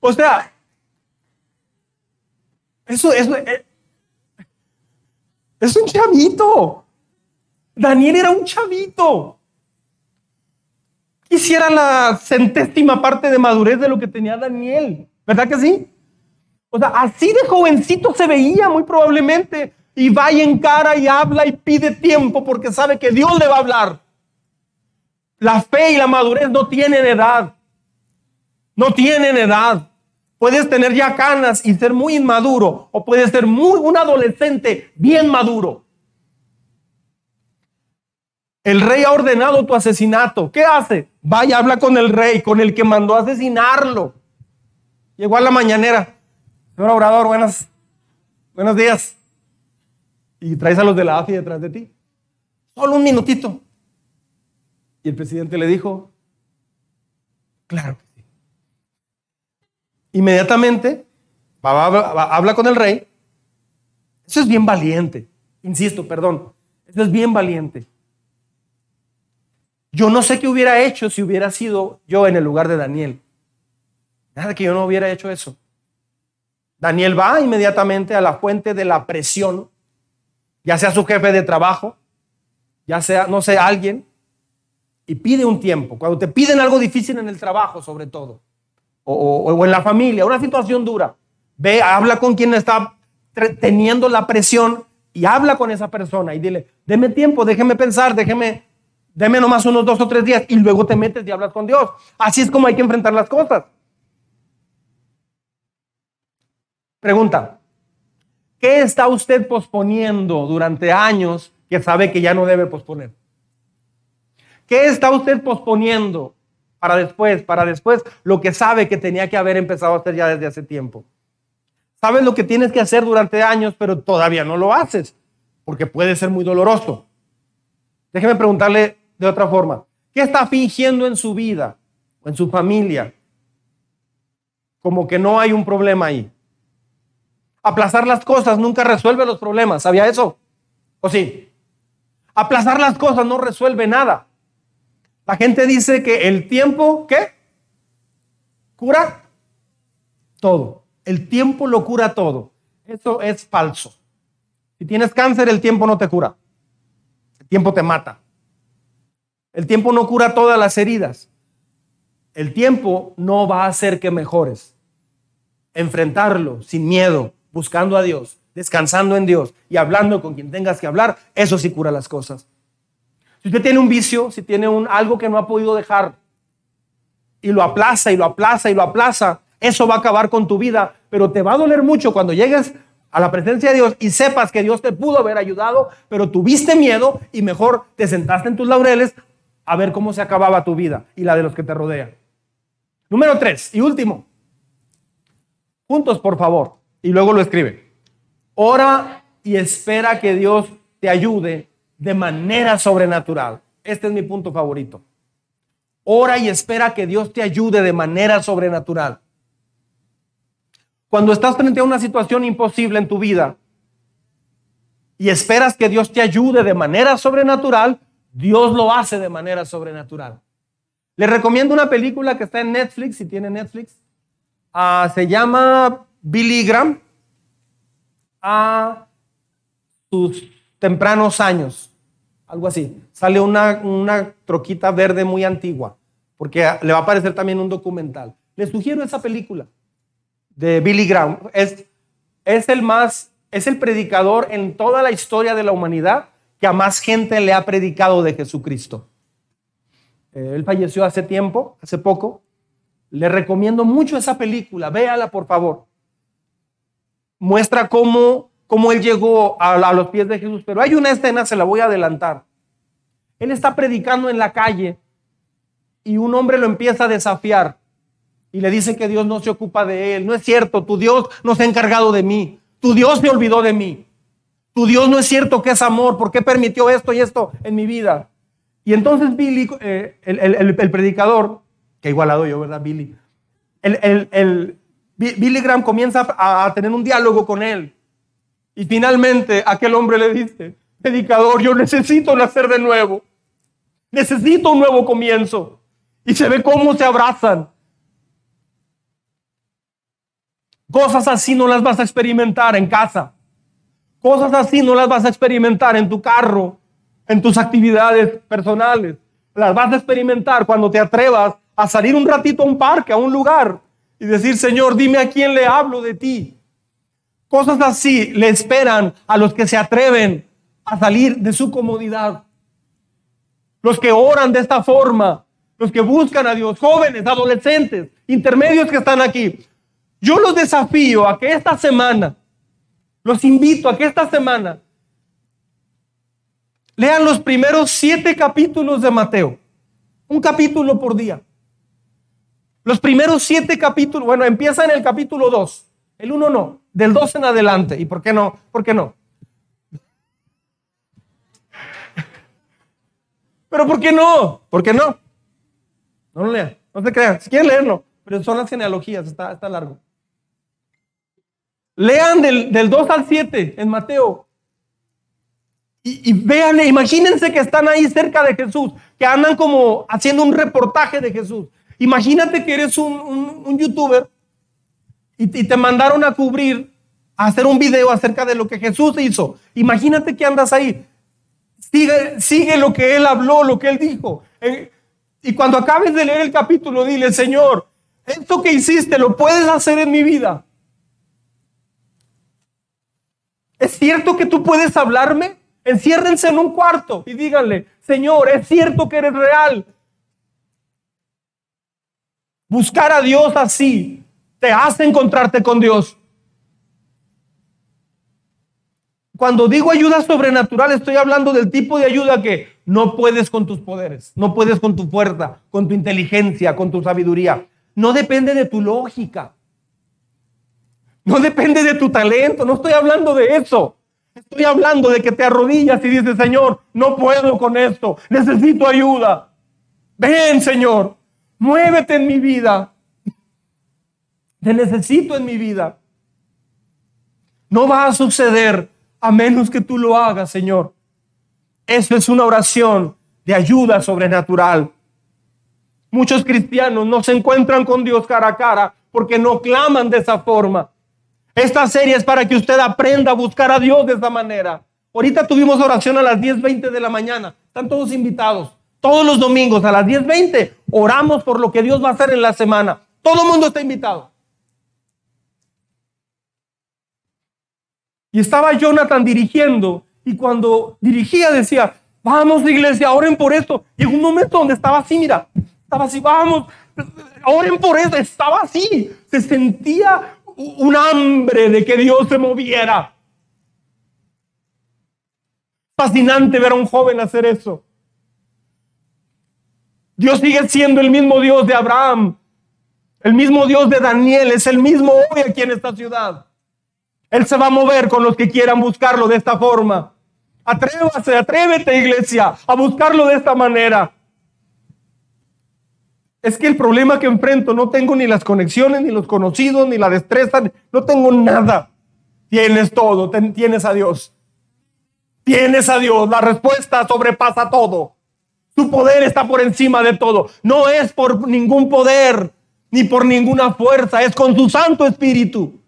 O sea, eso, eso, eh, es un chavito. Daniel era un chavito quisiera la centésima parte de madurez de lo que tenía Daniel. ¿Verdad que sí? O sea, así de jovencito se veía muy probablemente. Y va y encara y habla y pide tiempo porque sabe que Dios le va a hablar. La fe y la madurez no tienen edad. No tienen edad. Puedes tener ya canas y ser muy inmaduro o puedes ser muy un adolescente bien maduro. El rey ha ordenado tu asesinato. ¿Qué hace? Vaya, habla con el rey, con el que mandó a asesinarlo. Llegó a la mañanera. Señor Obrador, buenas, buenos días. Y traes a los de la AFI detrás de ti. Solo un minutito. Y el presidente le dijo, claro que sí. Inmediatamente habla con el rey. Eso es bien valiente. Insisto, perdón. Eso es bien valiente. Yo no sé qué hubiera hecho si hubiera sido yo en el lugar de Daniel. Nada que yo no hubiera hecho eso. Daniel va inmediatamente a la fuente de la presión, ya sea su jefe de trabajo, ya sea, no sé, alguien, y pide un tiempo. Cuando te piden algo difícil en el trabajo, sobre todo, o, o en la familia, una situación dura, ve, habla con quien está teniendo la presión y habla con esa persona y dile, deme tiempo, déjeme pensar, déjeme Deme nomás unos dos o tres días y luego te metes y hablas con Dios. Así es como hay que enfrentar las cosas. Pregunta, ¿qué está usted posponiendo durante años que sabe que ya no debe posponer? ¿Qué está usted posponiendo para después, para después, lo que sabe que tenía que haber empezado a hacer ya desde hace tiempo? Sabes lo que tienes que hacer durante años, pero todavía no lo haces, porque puede ser muy doloroso. Déjeme preguntarle de otra forma. ¿Qué está fingiendo en su vida o en su familia? Como que no hay un problema ahí. Aplazar las cosas nunca resuelve los problemas. ¿Sabía eso? ¿O sí? Aplazar las cosas no resuelve nada. La gente dice que el tiempo, ¿qué? Cura todo. El tiempo lo cura todo. Eso es falso. Si tienes cáncer, el tiempo no te cura. El tiempo te mata. El tiempo no cura todas las heridas. El tiempo no va a hacer que mejores. Enfrentarlo sin miedo, buscando a Dios, descansando en Dios y hablando con quien tengas que hablar, eso sí cura las cosas. Si usted tiene un vicio, si tiene un, algo que no ha podido dejar y lo aplaza y lo aplaza y lo aplaza, eso va a acabar con tu vida, pero te va a doler mucho cuando llegues a la presencia de Dios y sepas que Dios te pudo haber ayudado, pero tuviste miedo y mejor te sentaste en tus laureles a ver cómo se acababa tu vida y la de los que te rodean. Número tres y último. Juntos, por favor. Y luego lo escribe. Ora y espera que Dios te ayude de manera sobrenatural. Este es mi punto favorito. Ora y espera que Dios te ayude de manera sobrenatural. Cuando estás frente a una situación imposible en tu vida y esperas que Dios te ayude de manera sobrenatural, Dios lo hace de manera sobrenatural. Les recomiendo una película que está en Netflix, si tiene Netflix. Ah, se llama Billy Graham a sus tempranos años. Algo así. Sale una, una troquita verde muy antigua, porque le va a aparecer también un documental. Les sugiero esa película de Billy Graham. Es, es el más, es el predicador en toda la historia de la humanidad que a más gente le ha predicado de Jesucristo. Eh, él falleció hace tiempo, hace poco. Le recomiendo mucho esa película, véala por favor. Muestra cómo, cómo él llegó a, los pies de Jesús, pero hay una escena, se la voy a adelantar. Él está predicando en la calle y un hombre lo empieza a desafiar y le dice que Dios no se ocupa de él. No es cierto, tu Dios no se ha encargado de mí. Tu Dios se olvidó de mí. Tu Dios no es cierto que es amor. ¿Por qué permitió esto y esto en mi vida? Y entonces Billy, eh, el, predicador, que igualado yo, ¿verdad, Billy? El, Billy Graham comienza a, tener un diálogo con él. Y finalmente aquel hombre le dice, predicador, yo necesito nacer de nuevo. Necesito un nuevo comienzo. Y se ve cómo se abrazan. Cosas así no las vas a experimentar en casa. Cosas así no las vas a experimentar en tu carro, en tus actividades personales. Las vas a experimentar cuando te atrevas a salir un ratito a un parque, a un lugar y decir, Señor, dime a quién le hablo de ti. Cosas así le esperan a los que se atreven a salir de su comodidad. Los que oran de esta forma, los que buscan a Dios, jóvenes, adolescentes, intermedios que están aquí. Yo los desafío a que esta semana los invito a que esta semana lean los primeros siete capítulos de Mateo. Un capítulo por día. Los primeros siete capítulos, bueno, empieza en el capítulo 2. El 1 no, del 2 en adelante. ¿Y por qué no? ¿Por qué no? Pero ¿por qué no? ¿Por qué no? No lo lean, no se crean. Si quieren leerlo, pero son las genealogías, está, está largo. Lean del, 2 al 7 en Mateo. Y, vean, imagínense que están ahí cerca de Jesús, que andan como haciendo un reportaje de Jesús. Imagínate que eres un, youtuber y, te mandaron a cubrir, a hacer un video acerca de lo que Jesús hizo. Imagínate que andas ahí. Sigue, sigue lo que él habló, lo que él dijo. Eh, y cuando acabes de leer el capítulo, dile, Señor, esto que hiciste lo puedes hacer en mi vida. ¿Es cierto que tú puedes hablarme? Enciérrense en un cuarto y díganle, Señor, es cierto que eres real. Buscar a Dios así te hace encontrarte con Dios. Cuando digo ayuda sobrenatural, estoy hablando del tipo de ayuda que no puedes con tus poderes, no puedes con tu fuerza, con tu inteligencia, con tu sabiduría. No depende de tu lógica. No depende de tu talento. No estoy hablando de eso. Estoy hablando de que te arrodillas y dices, Señor, no puedo con esto, necesito ayuda. Ven, Señor, muévete en mi vida. Te necesito en mi vida. No va a suceder a menos que tú lo hagas, Señor. Eso es una oración de ayuda sobrenatural. Muchos cristianos no se encuentran con Dios cara a cara porque no claman de esa forma. Esta serie es para que usted aprenda a buscar a Dios de esa manera. Ahorita tuvimos oración a las 10.20 de la mañana. Están todos invitados. Todos los domingos a las 10.20 oramos por lo que Dios va a hacer en la semana. Todo el mundo está invitado. Y estaba Jonathan dirigiendo y cuando dirigía decía, vamos iglesia, oren por esto. Llegó un momento donde estaba así, mira, estaba así, vamos, oren por esto. Estaba así, se sentía un hambre de que Dios se moviera. Fascinante ver a un joven hacer eso. Dios sigue siendo el mismo Dios de Abraham, el mismo Dios de Daniel, es el mismo hoy aquí en esta ciudad. Él se va a mover con los que quieran buscarlo de esta forma. Atrévase, atrévete iglesia a buscarlo de esta manera. Es que el problema que enfrento no tengo ni las conexiones, ni los conocidos, ni la destreza, no tengo nada. Tienes todo, tienes a Dios. Tienes a Dios, la respuesta sobrepasa todo. Su poder está por encima de todo. No es por ningún poder, ni por ninguna fuerza, es con su Santo Espíritu.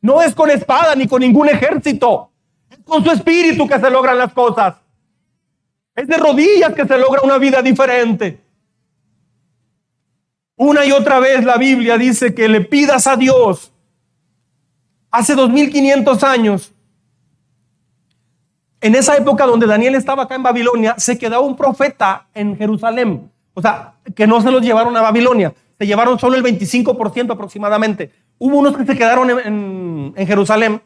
No es con espada, ni con ningún ejército. Es con su Espíritu que se logran las cosas. Es de rodillas que se logra una vida diferente. Una y otra vez la Biblia dice que le pidas a Dios. Hace 2500 años, en esa época donde Daniel estaba acá en Babilonia, se quedaba un profeta en Jerusalén. O sea, que no se los llevaron a Babilonia, se llevaron solo el 25% aproximadamente. Hubo unos que se quedaron en, en Jerusalén.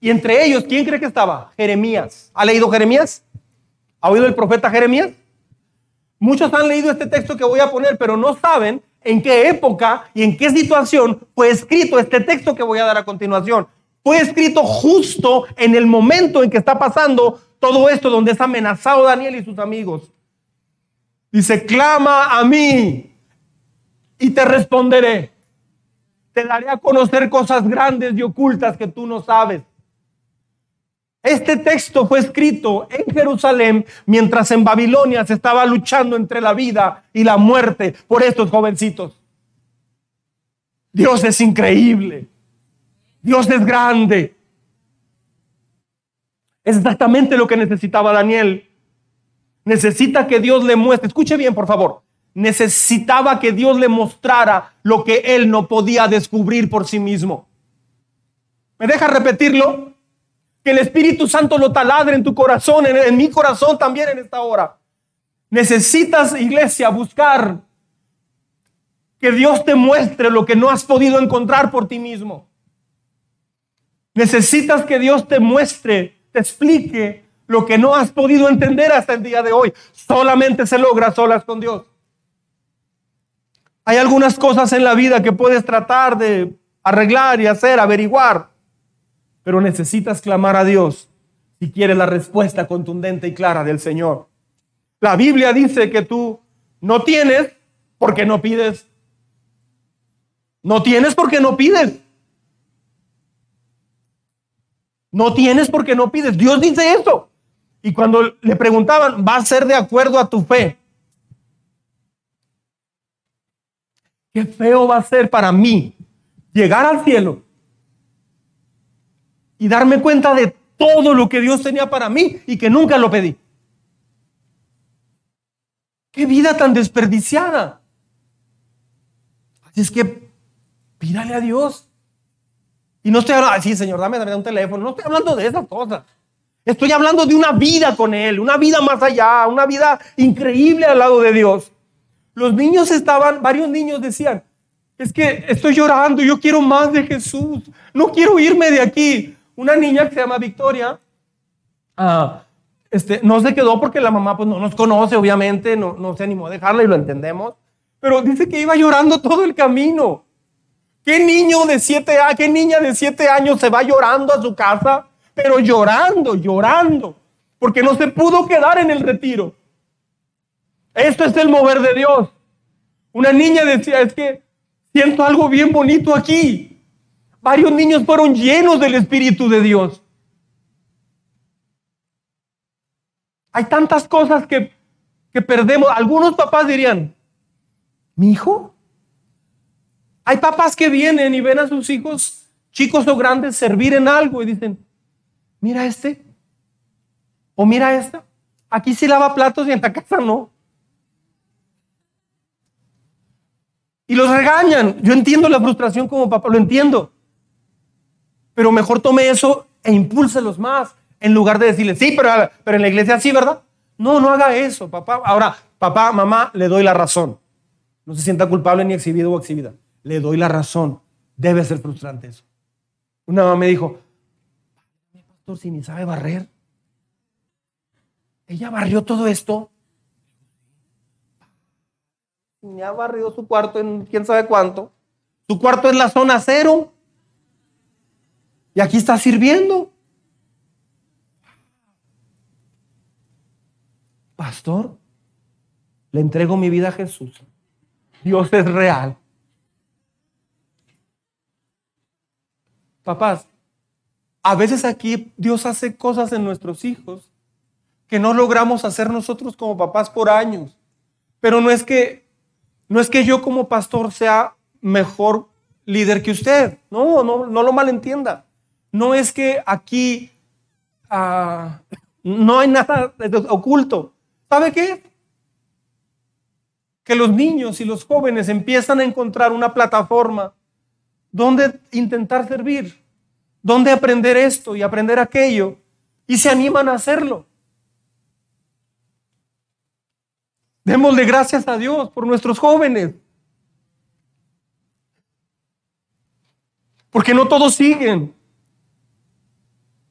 Y entre ellos, ¿quién cree que estaba? Jeremías. ¿Ha leído Jeremías? ¿Ha oído el profeta Jeremías? Muchos han leído este texto que voy a poner, pero no saben en qué época y en qué situación fue escrito este texto que voy a dar a continuación. Fue escrito justo en el momento en que está pasando todo esto, donde es amenazado Daniel y sus amigos. Dice, clama a mí y te responderé. Te daré a conocer cosas grandes y ocultas que tú no sabes. Este texto fue escrito en Jerusalén mientras en Babilonia se estaba luchando entre la vida y la muerte por estos jovencitos. Dios es increíble. Dios es grande. Es exactamente lo que necesitaba Daniel. Necesita que Dios le muestre. Escuche bien, por favor. Necesitaba que Dios le mostrara lo que él no podía descubrir por sí mismo. ¿Me deja repetirlo? Que el Espíritu Santo lo taladre en tu corazón, en, mi corazón también en esta hora. Necesitas, iglesia, buscar que Dios te muestre lo que no has podido encontrar por ti mismo. Necesitas que Dios te muestre, te explique lo que no has podido entender hasta el día de hoy. Solamente se logra solas con Dios. Hay algunas cosas en la vida que puedes tratar de arreglar y hacer, averiguar pero necesitas clamar a Dios si quieres la respuesta contundente y clara del Señor. La Biblia dice que tú no tienes porque no pides. No tienes porque no pides. No tienes porque no pides. Dios dice eso. Y cuando le preguntaban, va a ser de acuerdo a tu fe. Qué feo va a ser para mí llegar al cielo y darme cuenta de todo lo que Dios tenía para mí y que nunca lo pedí. Qué vida tan desperdiciada. Así es que pídale a Dios. Y no estoy hablando, sí, Señor, dame, dame un teléfono. No estoy hablando de esas cosas. Estoy hablando de una vida con Él, una vida más allá, una vida increíble al lado de Dios. Los niños estaban, varios niños decían, es que estoy llorando, yo quiero más de Jesús, no quiero irme de aquí. Una niña que se llama Victoria, ah, este, no se quedó porque la mamá pues, no nos conoce, obviamente, no, no se animó a dejarla y lo entendemos, pero dice que iba llorando todo el camino. ¿Qué niño de siete años, qué niña de siete años se va llorando a su casa? Pero llorando, llorando, porque no se pudo quedar en el retiro. Esto es el mover de Dios. Una niña decía, es que siento algo bien bonito aquí. Varios niños fueron llenos del Espíritu de Dios. Hay tantas cosas que, que perdemos. Algunos papás dirían, ¿mi hijo? Hay papás que vienen y ven a sus hijos, chicos o grandes, servir en algo y dicen, mira este, o mira esta. Aquí sí lava platos y en la casa no. Y los regañan. Yo entiendo la frustración como papá, lo entiendo. Pero mejor tome eso e impúlselos más en lugar de decirle, sí, pero, pero en la iglesia sí, ¿verdad? No, no haga eso, papá. Ahora, papá, mamá, le doy la razón. No se sienta culpable ni exhibido o exhibida. Le doy la razón. Debe ser frustrante eso. Una mamá me dijo, pastor, si ni sabe barrer. Ella barrió todo esto. Ni ha barrido su cuarto en quién sabe cuánto. Su cuarto es la zona cero. Y aquí está sirviendo. Pastor, le entrego mi vida a Jesús. Dios es real. Papás, a veces aquí Dios hace cosas en nuestros hijos que no logramos hacer nosotros como papás por años. Pero no es que no es que yo como pastor sea mejor líder que usted. No, no, no lo malentienda. No es que aquí ah, no hay nada oculto. ¿Sabe qué? Que los niños y los jóvenes empiezan a encontrar una plataforma donde intentar servir, donde aprender esto y aprender aquello, y se animan a hacerlo. Démosle gracias a Dios por nuestros jóvenes. Porque no todos siguen.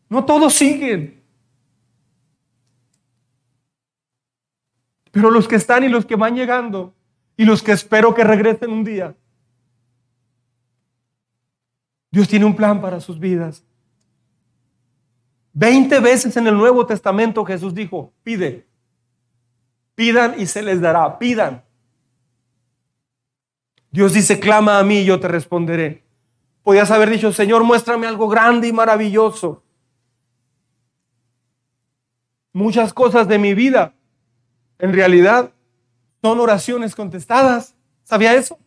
No todos siguen. Pero los que están y los que van llegando y los que espero que regresen un día, Dios tiene un plan para sus vidas. Veinte veces en el Nuevo Testamento Jesús dijo, pide, pidan y se les dará, pidan. Dios dice, clama a mí y yo te responderé. Podías haber dicho, Señor, muéstrame algo grande y maravilloso. Muchas cosas de mi vida en realidad son oraciones contestadas. ¿Sabía eso?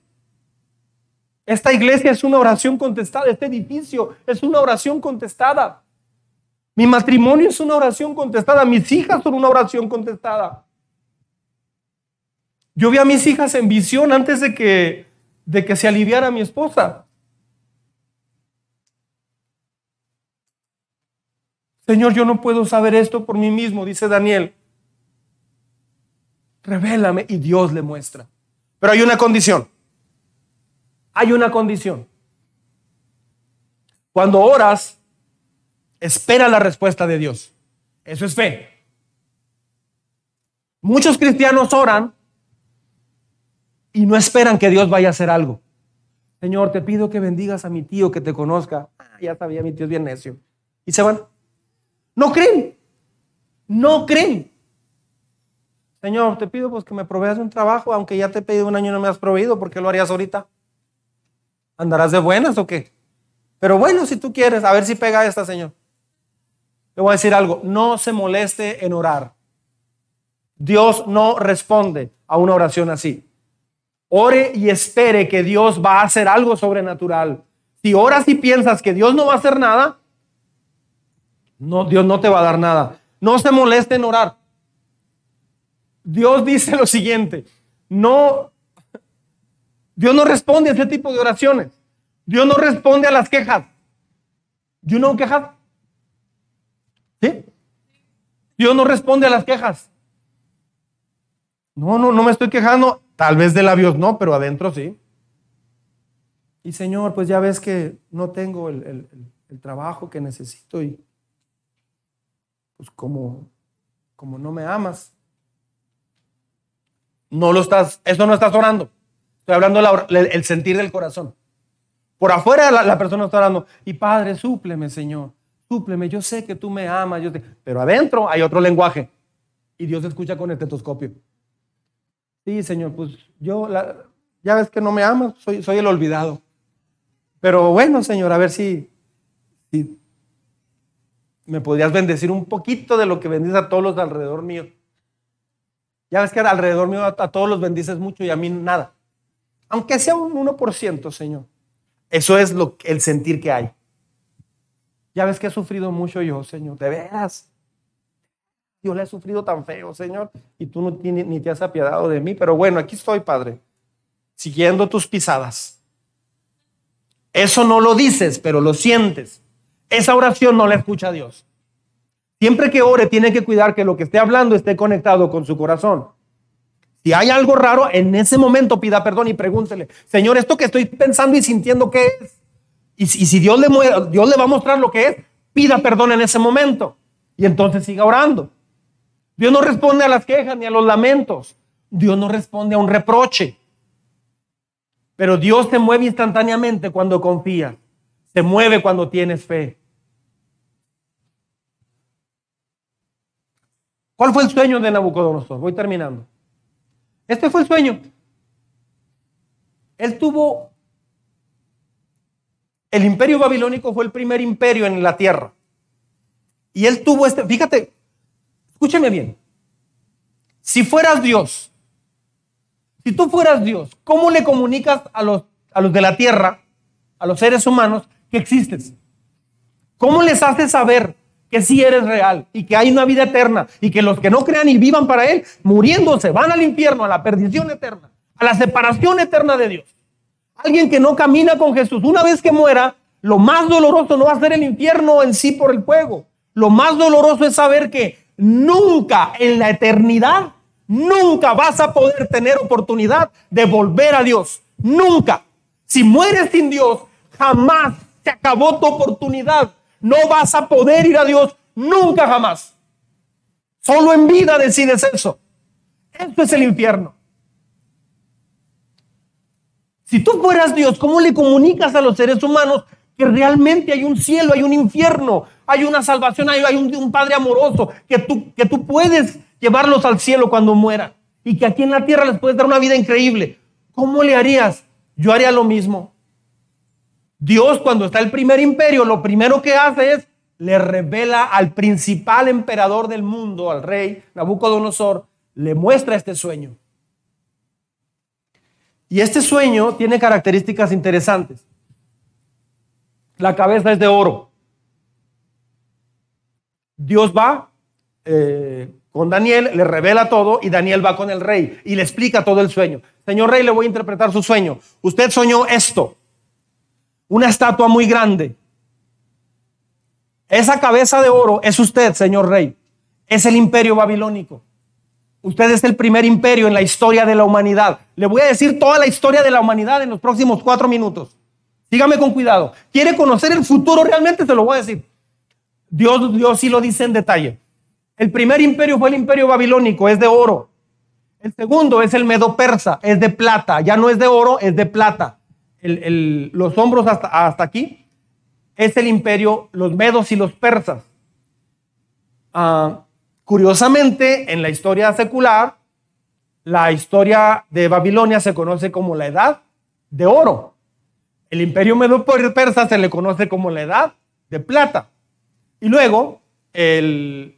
Esta iglesia es una oración contestada, este edificio es una oración contestada. Mi matrimonio es una oración contestada, mis hijas son una oración contestada. Yo vi a mis hijas en visión antes de que, de que se aliviara mi esposa. Señor, yo no puedo saber esto por mí mismo, dice Daniel revélame y Dios le muestra. Pero hay una condición. Hay una condición. Cuando oras, espera la respuesta de Dios. Eso es fe. Muchos cristianos oran y no esperan que Dios vaya a hacer algo. Señor, te pido que bendigas a mi tío que te conozca. Ah, ya sabía, mi tío es bien necio. Y se van. No creen. No creen. Señor, te pido pues que me proveas un trabajo, aunque ya te he pedido un año y no me has proveído, ¿por qué lo harías ahorita? ¿Andarás de buenas o qué? Pero bueno, si tú quieres, a ver si pega esta, Señor. Le voy a decir algo, no se moleste en orar. Dios no responde a una oración así. Ore y espere que Dios va a hacer algo sobrenatural. Si oras y piensas que Dios no va a hacer nada, no, Dios no te va a dar nada. No se moleste en orar. Dios dice lo siguiente, no, Dios no responde a ese tipo de oraciones. Dios no responde a las quejas. You know quejas? ¿Sí? Dios no responde a las quejas. No, no, no me estoy quejando. Tal vez de labios no, pero adentro sí. Y Señor, pues ya ves que no tengo el, el trabajo que necesito y pues como, como no me amas, no lo estás, eso no estás orando. Estoy hablando el sentir del corazón. Por afuera la, persona está orando. Y Padre, súpleme, Señor. Súpleme. Yo sé que tú me amas. Yo Pero adentro hay otro lenguaje. Y Dios escucha con el tetoscopio. Sí, Señor, pues yo, ya ves que no me amas. Soy, soy el olvidado. Pero bueno, Señor, a ver si, me podrías bendecir un poquito de lo que bendices a todos los de alrededor mío. Ya ves que alrededor mío a, todos los bendices mucho y a mí nada. Aunque sea un 1%, Señor. Eso es lo, el sentir que hay. Ya ves que he sufrido mucho yo, Señor. De veras. Yo le he sufrido tan feo, Señor. Y tú no, ni, ni te has apiadado de mí. Pero bueno, aquí estoy, Padre. Siguiendo tus pisadas. Eso no lo dices, pero lo sientes. Esa oración no la escucha Dios. Siempre que ore, tiene que cuidar que lo que esté hablando esté conectado con su corazón. Si hay algo raro, en ese momento pida perdón y pregúntele, Señor, esto que estoy pensando y sintiendo, ¿qué es? Y si, Dios, le, Dios le va a mostrar lo que es, pida perdón en ese momento. Y entonces siga orando. Dios no responde a las quejas ni a los lamentos. Dios no responde a un reproche. Pero Dios se mueve instantáneamente cuando confía. Se mueve cuando tienes fe. ¿Cuál fue el sueño de Nabucodonosor? Voy terminando. Este fue el sueño. Él tuvo, el imperio babilónico fue el primer imperio en la tierra. Y él tuvo este, fíjate, escúchame bien. Si fueras Dios, si tú fueras Dios, ¿cómo le comunicas a los, a los de la tierra, a los seres humanos, que existes? ¿Cómo les haces saber que sí eres real y que hay una vida eterna y que los que no crean y vivan para Él, muriéndose, van al infierno, a la perdición eterna, a la separación eterna de Dios. Alguien que no camina con Jesús, una vez que muera, lo más doloroso no va a ser el infierno en sí por el fuego. Lo más doloroso es saber que nunca en la eternidad, nunca vas a poder tener oportunidad de volver a Dios. Nunca. Si mueres sin Dios, jamás se acabó tu oportunidad no vas a poder ir a Dios nunca jamás. Solo en vida decides eso. Esto es el infierno. Si tú fueras Dios, ¿cómo le comunicas a los seres humanos que realmente hay un cielo, hay un infierno, hay una salvación, hay, un, Padre amoroso, que tú, que tú puedes llevarlos al cielo cuando mueran y que aquí en la tierra les puedes dar una vida increíble? ¿Cómo le harías? Yo haría lo mismo. Dios cuando está el primer imperio, lo primero que hace es le revela al principal emperador del mundo, al rey Nabucodonosor, le muestra este sueño. Y este sueño tiene características interesantes. La cabeza es de oro. Dios va eh, con Daniel, le revela todo y Daniel va con el rey y le explica todo el sueño. Señor rey, le voy a interpretar su sueño. Usted soñó esto una estatua muy grande. Esa cabeza de oro es usted, señor rey. Es el imperio babilónico. Usted es el primer imperio en la historia de la humanidad. Le voy a decir toda la historia de la humanidad en los próximos cuatro minutos. Sígame con cuidado. ¿Quiere conocer el futuro realmente? Se lo voy a decir. Dios, Dios sí lo dice en detalle. El primer imperio fue el imperio babilónico, es de oro. El segundo es el medo persa, es de plata. Ya no es de oro, es de plata los hombros hasta, aquí, es el imperio, los medos y los persas. Ah, curiosamente, en la historia secular, la historia de Babilonia se conoce como la edad de oro. El imperio medo persa se le conoce como la edad de plata. Y luego, el,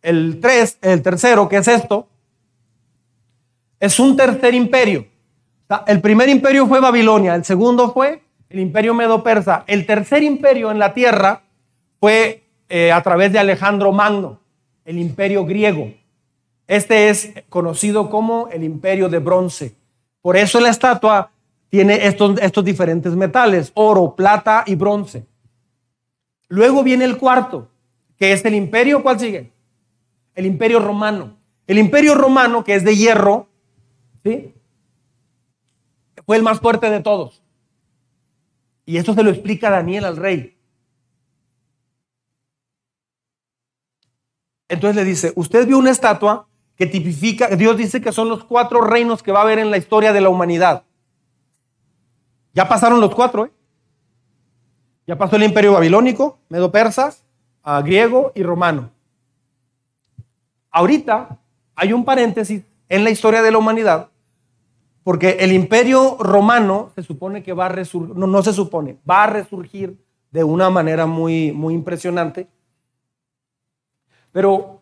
el, tres, el tercero, que es esto, es un tercer imperio. El primer imperio fue Babilonia, el segundo fue el imperio medo-persa. El tercer imperio en la tierra fue eh, a través de Alejandro Magno, el imperio griego. Este es conocido como el imperio de bronce. Por eso la estatua tiene estos, estos diferentes metales, oro, plata y bronce. Luego viene el cuarto, que es el imperio, ¿cuál sigue? El imperio romano. El imperio romano, que es de hierro, ¿sí? Fue el más fuerte de todos. Y esto se lo explica Daniel al rey. Entonces le dice, usted vio una estatua que tipifica, Dios dice que son los cuatro reinos que va a haber en la historia de la humanidad. Ya pasaron los cuatro, ¿eh? Ya pasó el imperio babilónico, medo-persa, griego y romano. Ahorita hay un paréntesis en la historia de la humanidad, porque el imperio romano se supone que va a resurgir, no, no se supone, va a resurgir de una manera muy, muy impresionante. Pero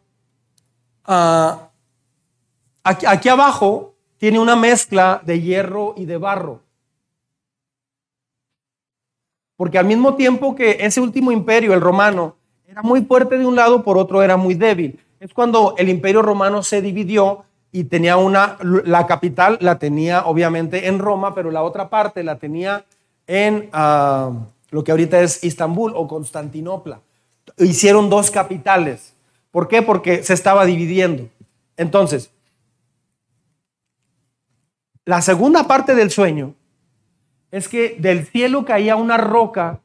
ah, aquí, aquí abajo tiene una mezcla de hierro y de barro. Porque al mismo tiempo que ese último imperio, el romano, era muy fuerte de un lado, por otro era muy débil. Es cuando el imperio romano se dividió y tenía una, la capital la tenía obviamente en Roma, pero la otra parte la tenía en ah, lo que ahorita es Istambul o Constantinopla. Hicieron dos capitales. ¿Por qué? Porque se estaba dividiendo. Entonces, la segunda parte del sueño es que del cielo caía una roca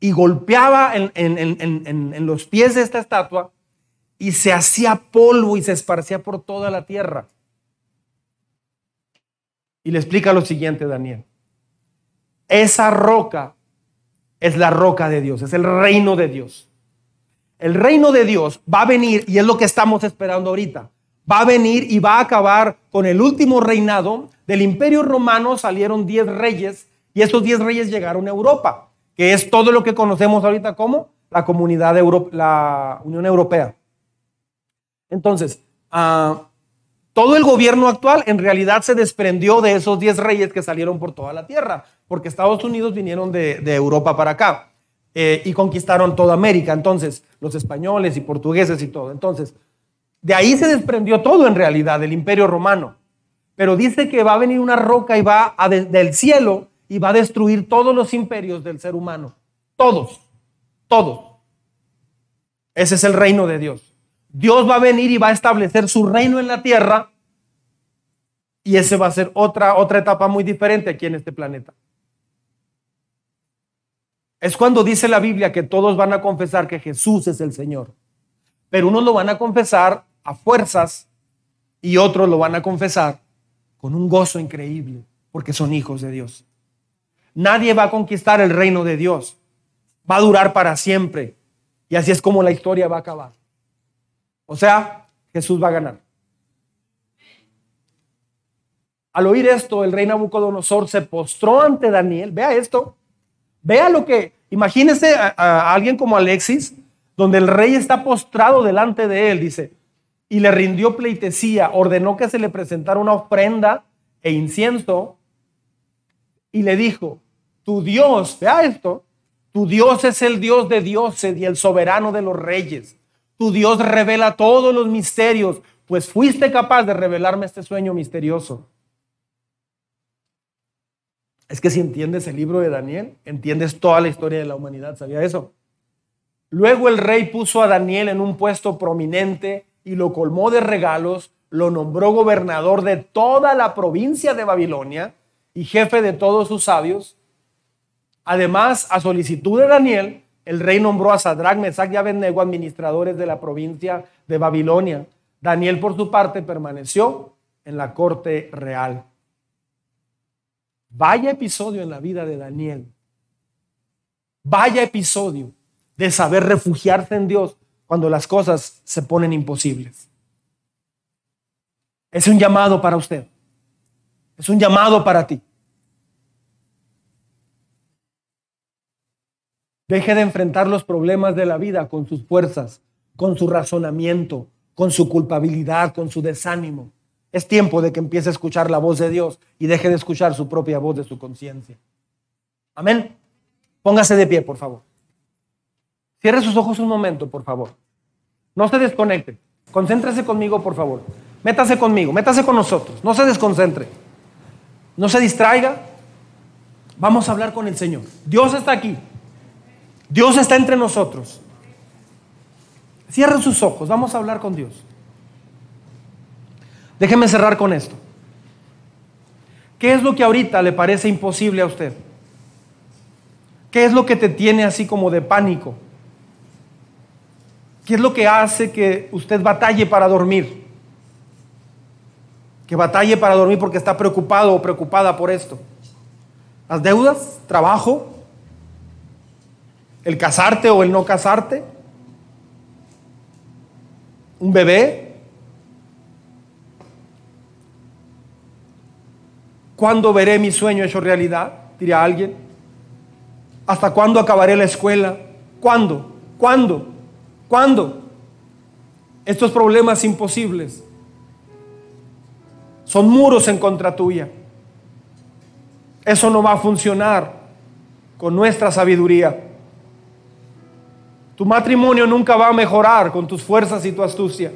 y golpeaba en, los pies de esta estatua y se hacía polvo y se esparcía por toda la tierra. Y le explica lo siguiente, Daniel. Esa roca es la roca de Dios, es el reino de Dios. El reino de Dios va a venir, y es lo que estamos esperando ahorita, va a venir y va a acabar con el último reinado. Del imperio romano salieron diez reyes y esos diez reyes llegaron a Europa, que es todo lo que conocemos ahorita como la comunidad la Unión Europea. Entonces, ah, todo el gobierno actual en realidad se desprendió de esos diez reyes que salieron por toda la tierra, porque Estados Unidos vinieron de, Europa para acá eh, y conquistaron toda América. Entonces, los españoles y portugueses y todo. Entonces, de ahí se desprendió todo en realidad del imperio romano. Pero dice que va a venir una roca y va del cielo y va a destruir todos los imperios del ser humano. Todos, todos. Ese es el reino de Dios. Dios va a venir y va a establecer su reino en la tierra y ese va a ser otra, otra etapa muy diferente aquí en este planeta. Es cuando dice la Biblia que todos van a confesar que Jesús es el Señor. Pero unos lo van a confesar a fuerzas y otros lo van a confesar con un gozo increíble porque son hijos de Dios. Nadie va a conquistar el reino de Dios. Va a durar para siempre. Y así es como la historia va a acabar. O sea, Jesús va a ganar. Al oír esto, el rey Nabucodonosor se postró ante Daniel. Vea esto. Vea lo que, imagínese a, alguien como Alexis, donde el rey está postrado delante de él, dice, y le rindió pleitesía, ordenó que se le presentara una ofrenda e incienso, y le dijo, tu Dios, vea esto, tu Dios es el Dios de dioses y el soberano de los reyes. Tu Dios revela todos los misterios, pues fuiste capaz de revelarme este sueño misterioso. Es que si entiendes el libro de Daniel, entiendes toda la historia de la humanidad, ¿sabía eso? Luego el rey puso a Daniel en un puesto prominente y lo colmó de regalos, lo nombró gobernador de toda la provincia de Babilonia y jefe de todos sus sabios Además, a solicitud de Daniel, el rey nombró a Sadrach, Mesach y Abednego administradores de la provincia de Babilonia. Daniel, por su parte, permaneció en la corte real. Vaya episodio en la vida de Daniel. Vaya episodio de saber refugiarse en Dios cuando las cosas se ponen imposibles. Es un llamado para usted. Es un llamado para ti. Deje de enfrentar los problemas de la vida con sus fuerzas, con su razonamiento, con su culpabilidad, con su desánimo. Es tiempo de que empiece a escuchar la voz de Dios y deje de escuchar su propia voz de su conciencia. Amén. Póngase de pie, por favor. Cierre sus ojos un momento, por favor. No se desconecte. Concéntrese conmigo, por favor. Métase conmigo, métase con nosotros. No se desconcentre. No se distraiga. Vamos a hablar con el Señor. Dios está aquí. Dios está entre nosotros. Cierren sus ojos, vamos a hablar con Dios. Déjeme cerrar con esto. ¿Qué es lo que ahorita le parece imposible a usted? ¿Qué es lo que te tiene así como de pánico? ¿Qué es lo que hace que usted batalle para dormir? Que batalle para dormir porque está preocupado o preocupada por esto. Las deudas, trabajo, el casarte o el no casarte, un bebé. ¿Cuándo veré mi sueño hecho realidad? Diría alguien. ¿Hasta cuándo acabaré la escuela? ¿Cuándo? ¿Cuándo? ¿Cuándo? Estos problemas imposibles son muros en contra tuya. Eso no va a funcionar con nuestra sabiduría. Tu matrimonio nunca va a mejorar con tus fuerzas y tu astucia.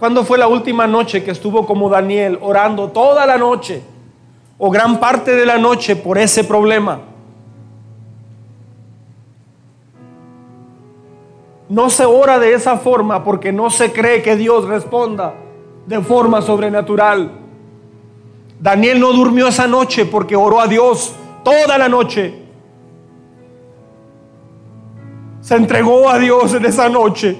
¿Cuándo fue la última noche que estuvo como Daniel orando toda la noche o gran parte de la noche por ese problema? No se ora de esa forma porque no se cree que Dios responda de forma sobrenatural. Daniel no durmió esa noche porque oró a Dios toda la noche. Se entregó a Dios en esa noche.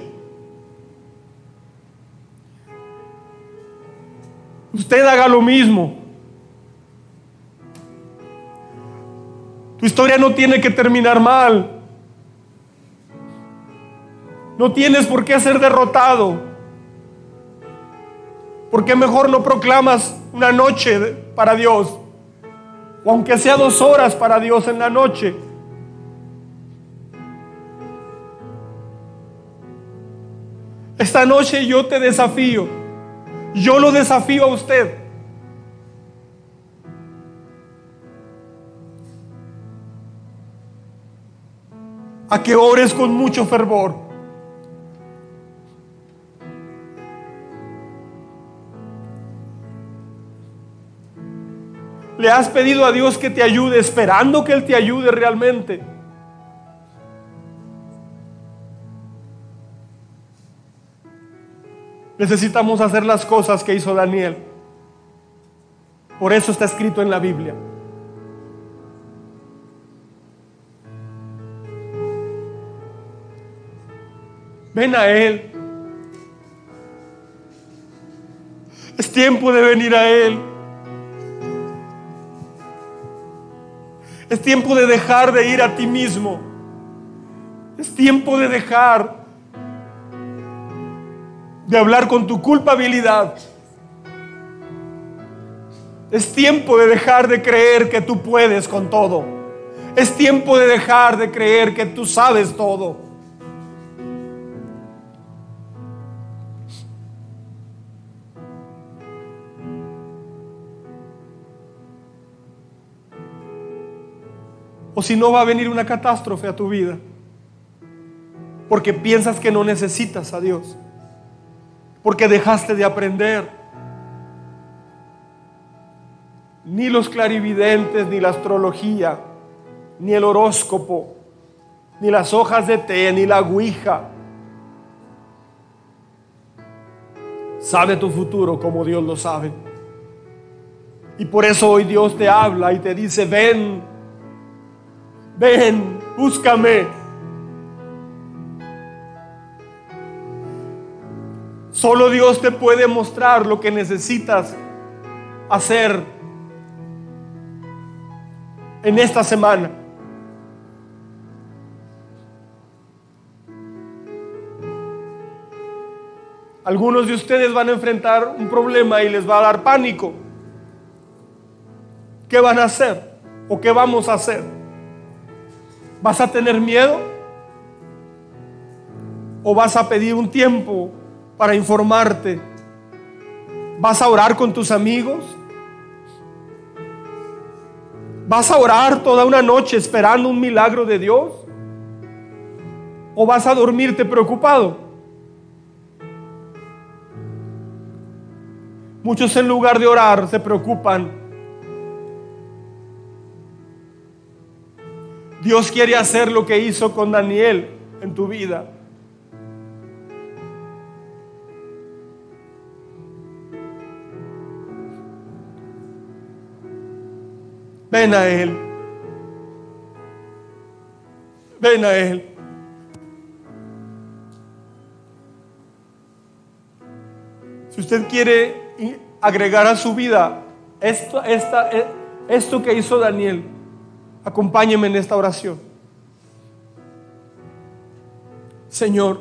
Usted haga lo mismo. Tu historia no tiene que terminar mal. No tienes por qué ser derrotado. porque mejor no proclamas una noche para Dios? Aunque sea dos horas para Dios en la noche. Esta noche yo te desafío, yo lo desafío a usted. A que ores con mucho fervor. Le has pedido a Dios que te ayude esperando que Él te ayude realmente. Necesitamos hacer las cosas que hizo Daniel. Por eso está escrito en la Biblia. Ven a Él. Es tiempo de venir a Él. Es tiempo de dejar de ir a ti mismo. Es tiempo de dejar de hablar con tu culpabilidad. Es tiempo de dejar de creer que tú puedes con todo. Es tiempo de dejar de creer que tú sabes todo. O si no va a venir una catástrofe a tu vida. Porque piensas que no necesitas a Dios. Porque dejaste de aprender. Ni los clarividentes, ni la astrología, ni el horóscopo, ni las hojas de té, ni la ouija. Sabe tu futuro como Dios lo sabe. Y por eso hoy Dios te habla y te dice, ven, ven, búscame. Solo Dios te puede mostrar lo que necesitas hacer en esta semana. Algunos de ustedes van a enfrentar un problema y les va a dar pánico. ¿qué van a hacer? ¿O qué vamos a hacer? ¿Vas a tener miedo? ¿O vas a pedir un tiempo para informarte? ¿Vas a orar con tus amigos? ¿Vas a orar toda una noche esperando un milagro de Dios? ¿O vas a dormirte preocupado? Muchos en lugar de orar se preocupan. Dios quiere hacer lo que hizo con Daniel en tu vida. Ven a Él. Ven a Él. Si usted quiere agregar a su vida esto, esta, e, esto que hizo Daniel, acompáñeme en esta oración. Señor,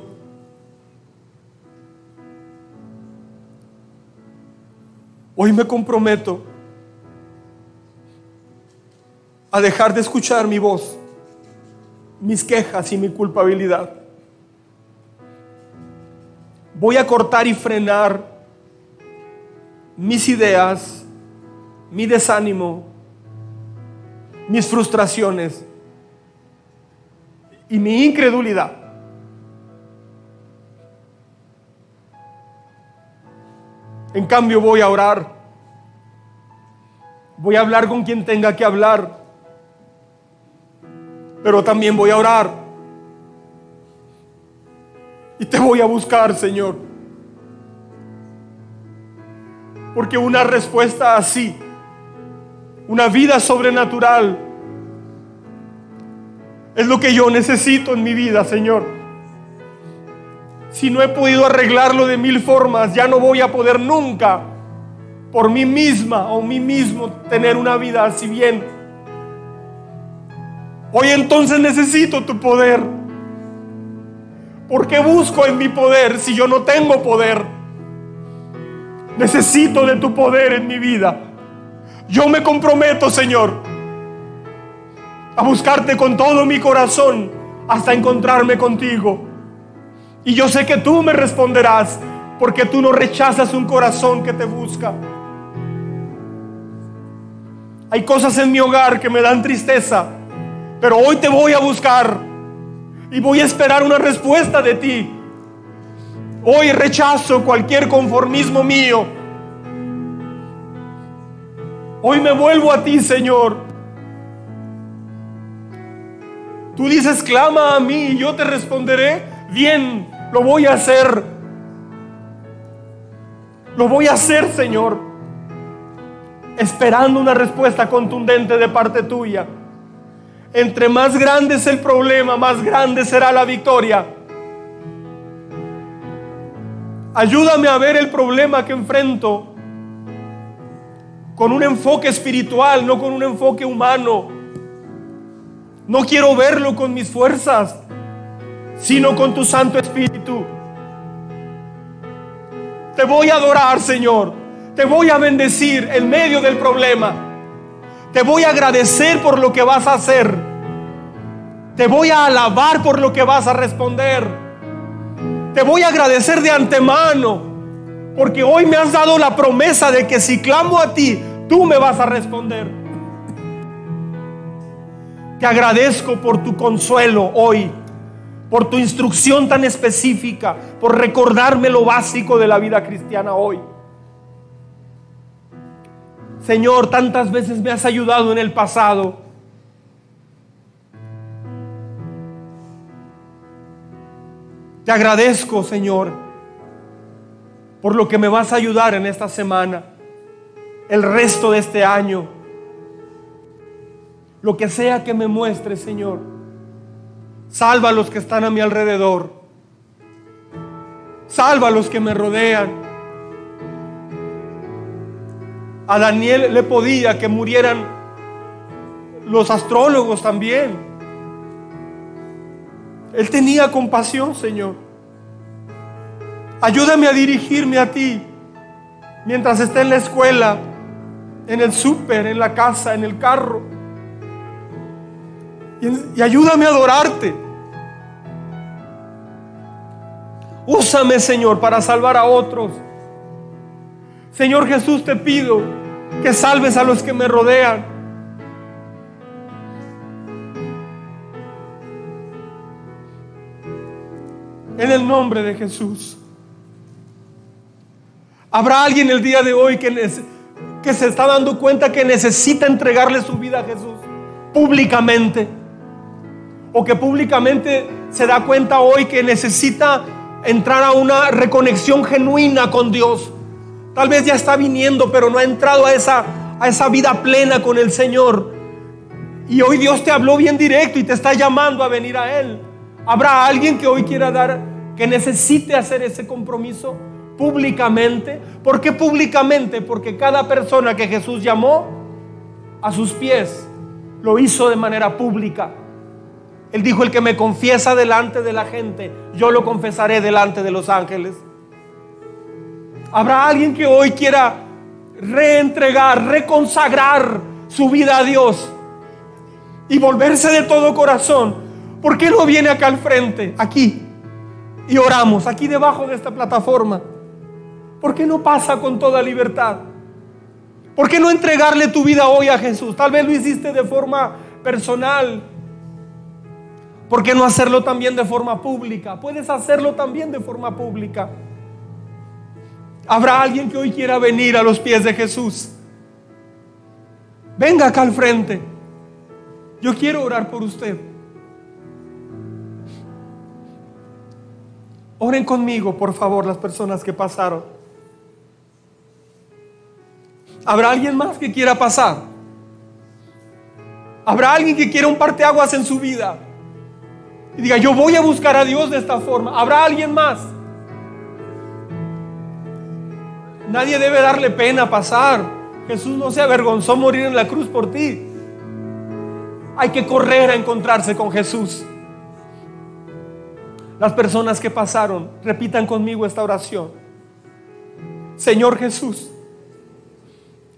hoy me comprometo a dejar de escuchar mi voz, mis quejas y mi culpabilidad. Voy a cortar y frenar mis ideas, mi desánimo, mis frustraciones y mi incredulidad. En cambio voy a orar. Voy a hablar con quien tenga que hablar. Pero también voy a orar. Y te voy a buscar, Señor. Porque una respuesta así, una vida sobrenatural, es lo que yo necesito en mi vida, Señor. Si no he podido arreglarlo de mil formas, ya no voy a poder nunca por mí misma o mí mismo tener una vida así bien. Hoy entonces necesito tu poder. ¿Por qué busco en mi poder si yo no tengo poder? Necesito de tu poder en mi vida. Yo me comprometo, Señor, a buscarte con todo mi corazón hasta encontrarme contigo. Y yo sé que tú me responderás porque tú no rechazas un corazón que te busca. Hay cosas en mi hogar que me dan tristeza, pero hoy te voy a buscar y voy a esperar una respuesta de ti. Hoy rechazo cualquier conformismo mío. Hoy me vuelvo a ti, Señor. Tú dices, clama a mí y yo te responderé. Bien, lo voy a hacer. Lo voy a hacer, Señor. Esperando una respuesta contundente de parte tuya. Entre más grande es el problema, más grande será la victoria. Ayúdame a ver el problema que enfrento con un enfoque espiritual, no con un enfoque humano. No quiero verlo con mis fuerzas, sino con tu Santo Espíritu. Te voy a adorar, Señor. Te voy a bendecir en medio del problema. Te voy a agradecer por lo que vas a hacer. Te voy a alabar por lo que vas a responder. Te voy a agradecer de antemano, porque hoy me has dado la promesa de que si clamo a ti, tú me vas a responder. Te agradezco por tu consuelo hoy, por tu instrucción tan específica, por recordarme lo básico de la vida cristiana hoy. Señor, tantas veces me has ayudado en el pasado Te agradezco, Señor, por lo que me vas a ayudar en esta semana, el resto de este año. Lo que sea que me muestre, Señor. Salva a los que están a mi alrededor. Salva a los que me rodean. A Daniel le podía que murieran los astrólogos también. Él tenía compasión, Señor. Ayúdame a dirigirme a ti mientras esté en la escuela, en el súper, en la casa, en el carro. Y, ayúdame a adorarte. Úsame, Señor, para salvar a otros. Señor Jesús, te pido que salves a los que me rodean. En el nombre de Jesús. Habrá alguien el día de hoy que, que se está dando cuenta que necesita entregarle su vida a Jesús públicamente. O que públicamente se da cuenta hoy que necesita entrar a una reconexión genuina con Dios. Tal vez ya está viniendo, pero no ha entrado a esa, a esa vida plena con el Señor. Y hoy Dios te habló bien directo y te está llamando a venir a Él. ¿Habrá alguien que hoy quiera dar, que necesite hacer ese compromiso? Públicamente. ¿Por qué públicamente? Porque cada persona que Jesús llamó a sus pies lo hizo de manera pública. Él dijo, el que me confiesa delante de la gente, yo lo confesaré delante de los ángeles. Habrá alguien que hoy quiera reentregar, reconsagrar su vida a Dios y volverse de todo corazón. ¿Por qué no viene acá al frente, aquí? Y oramos, aquí debajo de esta plataforma. ¿Por qué no pasa con toda libertad? ¿Por qué no entregarle tu vida hoy a Jesús? Tal vez lo hiciste de forma personal. ¿Por qué no hacerlo también de forma pública? Puedes hacerlo también de forma pública. Habrá alguien que hoy quiera venir a los pies de Jesús. Venga acá al frente. Yo quiero orar por usted. Oren conmigo, por favor, las personas que pasaron. ¿Habrá alguien más que quiera pasar? ¿Habrá alguien que quiera un parteaguas en su vida? Y diga, yo voy a buscar a Dios de esta forma. ¿Habrá alguien más? Nadie debe darle pena pasar. Jesús no se avergonzó morir en la cruz por ti. Hay que correr a encontrarse con Jesús. Las personas que pasaron, repitan conmigo esta oración. Señor Jesús,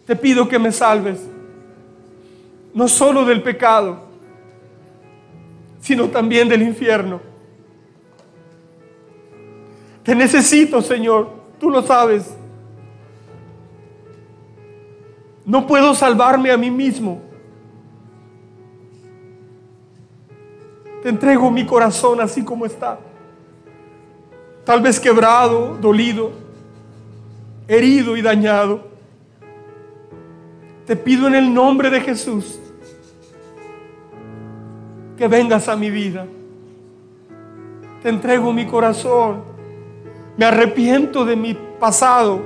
te pido que me salves, no solo del pecado, sino también del infierno. Te necesito, Señor, tú lo sabes. No puedo salvarme a mí mismo. Te entrego mi corazón así como está. Tal vez quebrado, dolido, herido y dañado. Te pido en el nombre de Jesús que vengas a mi vida. Te entrego mi corazón. Me arrepiento de mi pasado,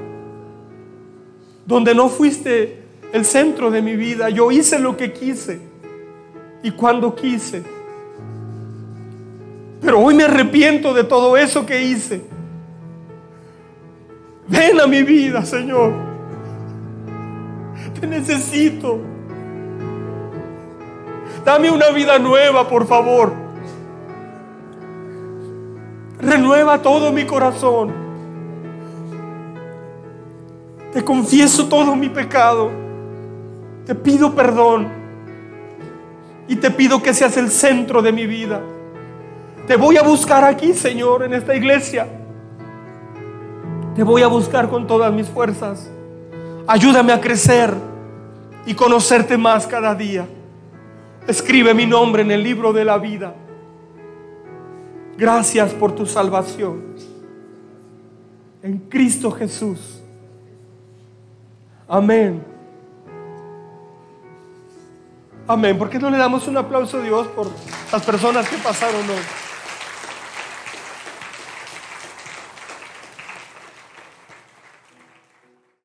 donde no fuiste el centro de mi vida. Yo hice lo que quise y cuando quise. Pero hoy me arrepiento de todo eso que hice. Ven a mi vida, Señor. Te necesito. Dame una vida nueva, por favor. Renueva todo mi corazón. Te confieso todo mi pecado. Te pido perdón. Y te pido que seas el centro de mi vida. Te voy a buscar aquí, Señor, en esta iglesia. Te voy a buscar con todas mis fuerzas. Ayúdame a crecer y conocerte más cada día. Escribe mi nombre en el libro de la vida. Gracias por tu salvación. En Cristo Jesús. Amén. Amén. ¿Por qué no le damos un aplauso a Dios por las personas que pasaron hoy?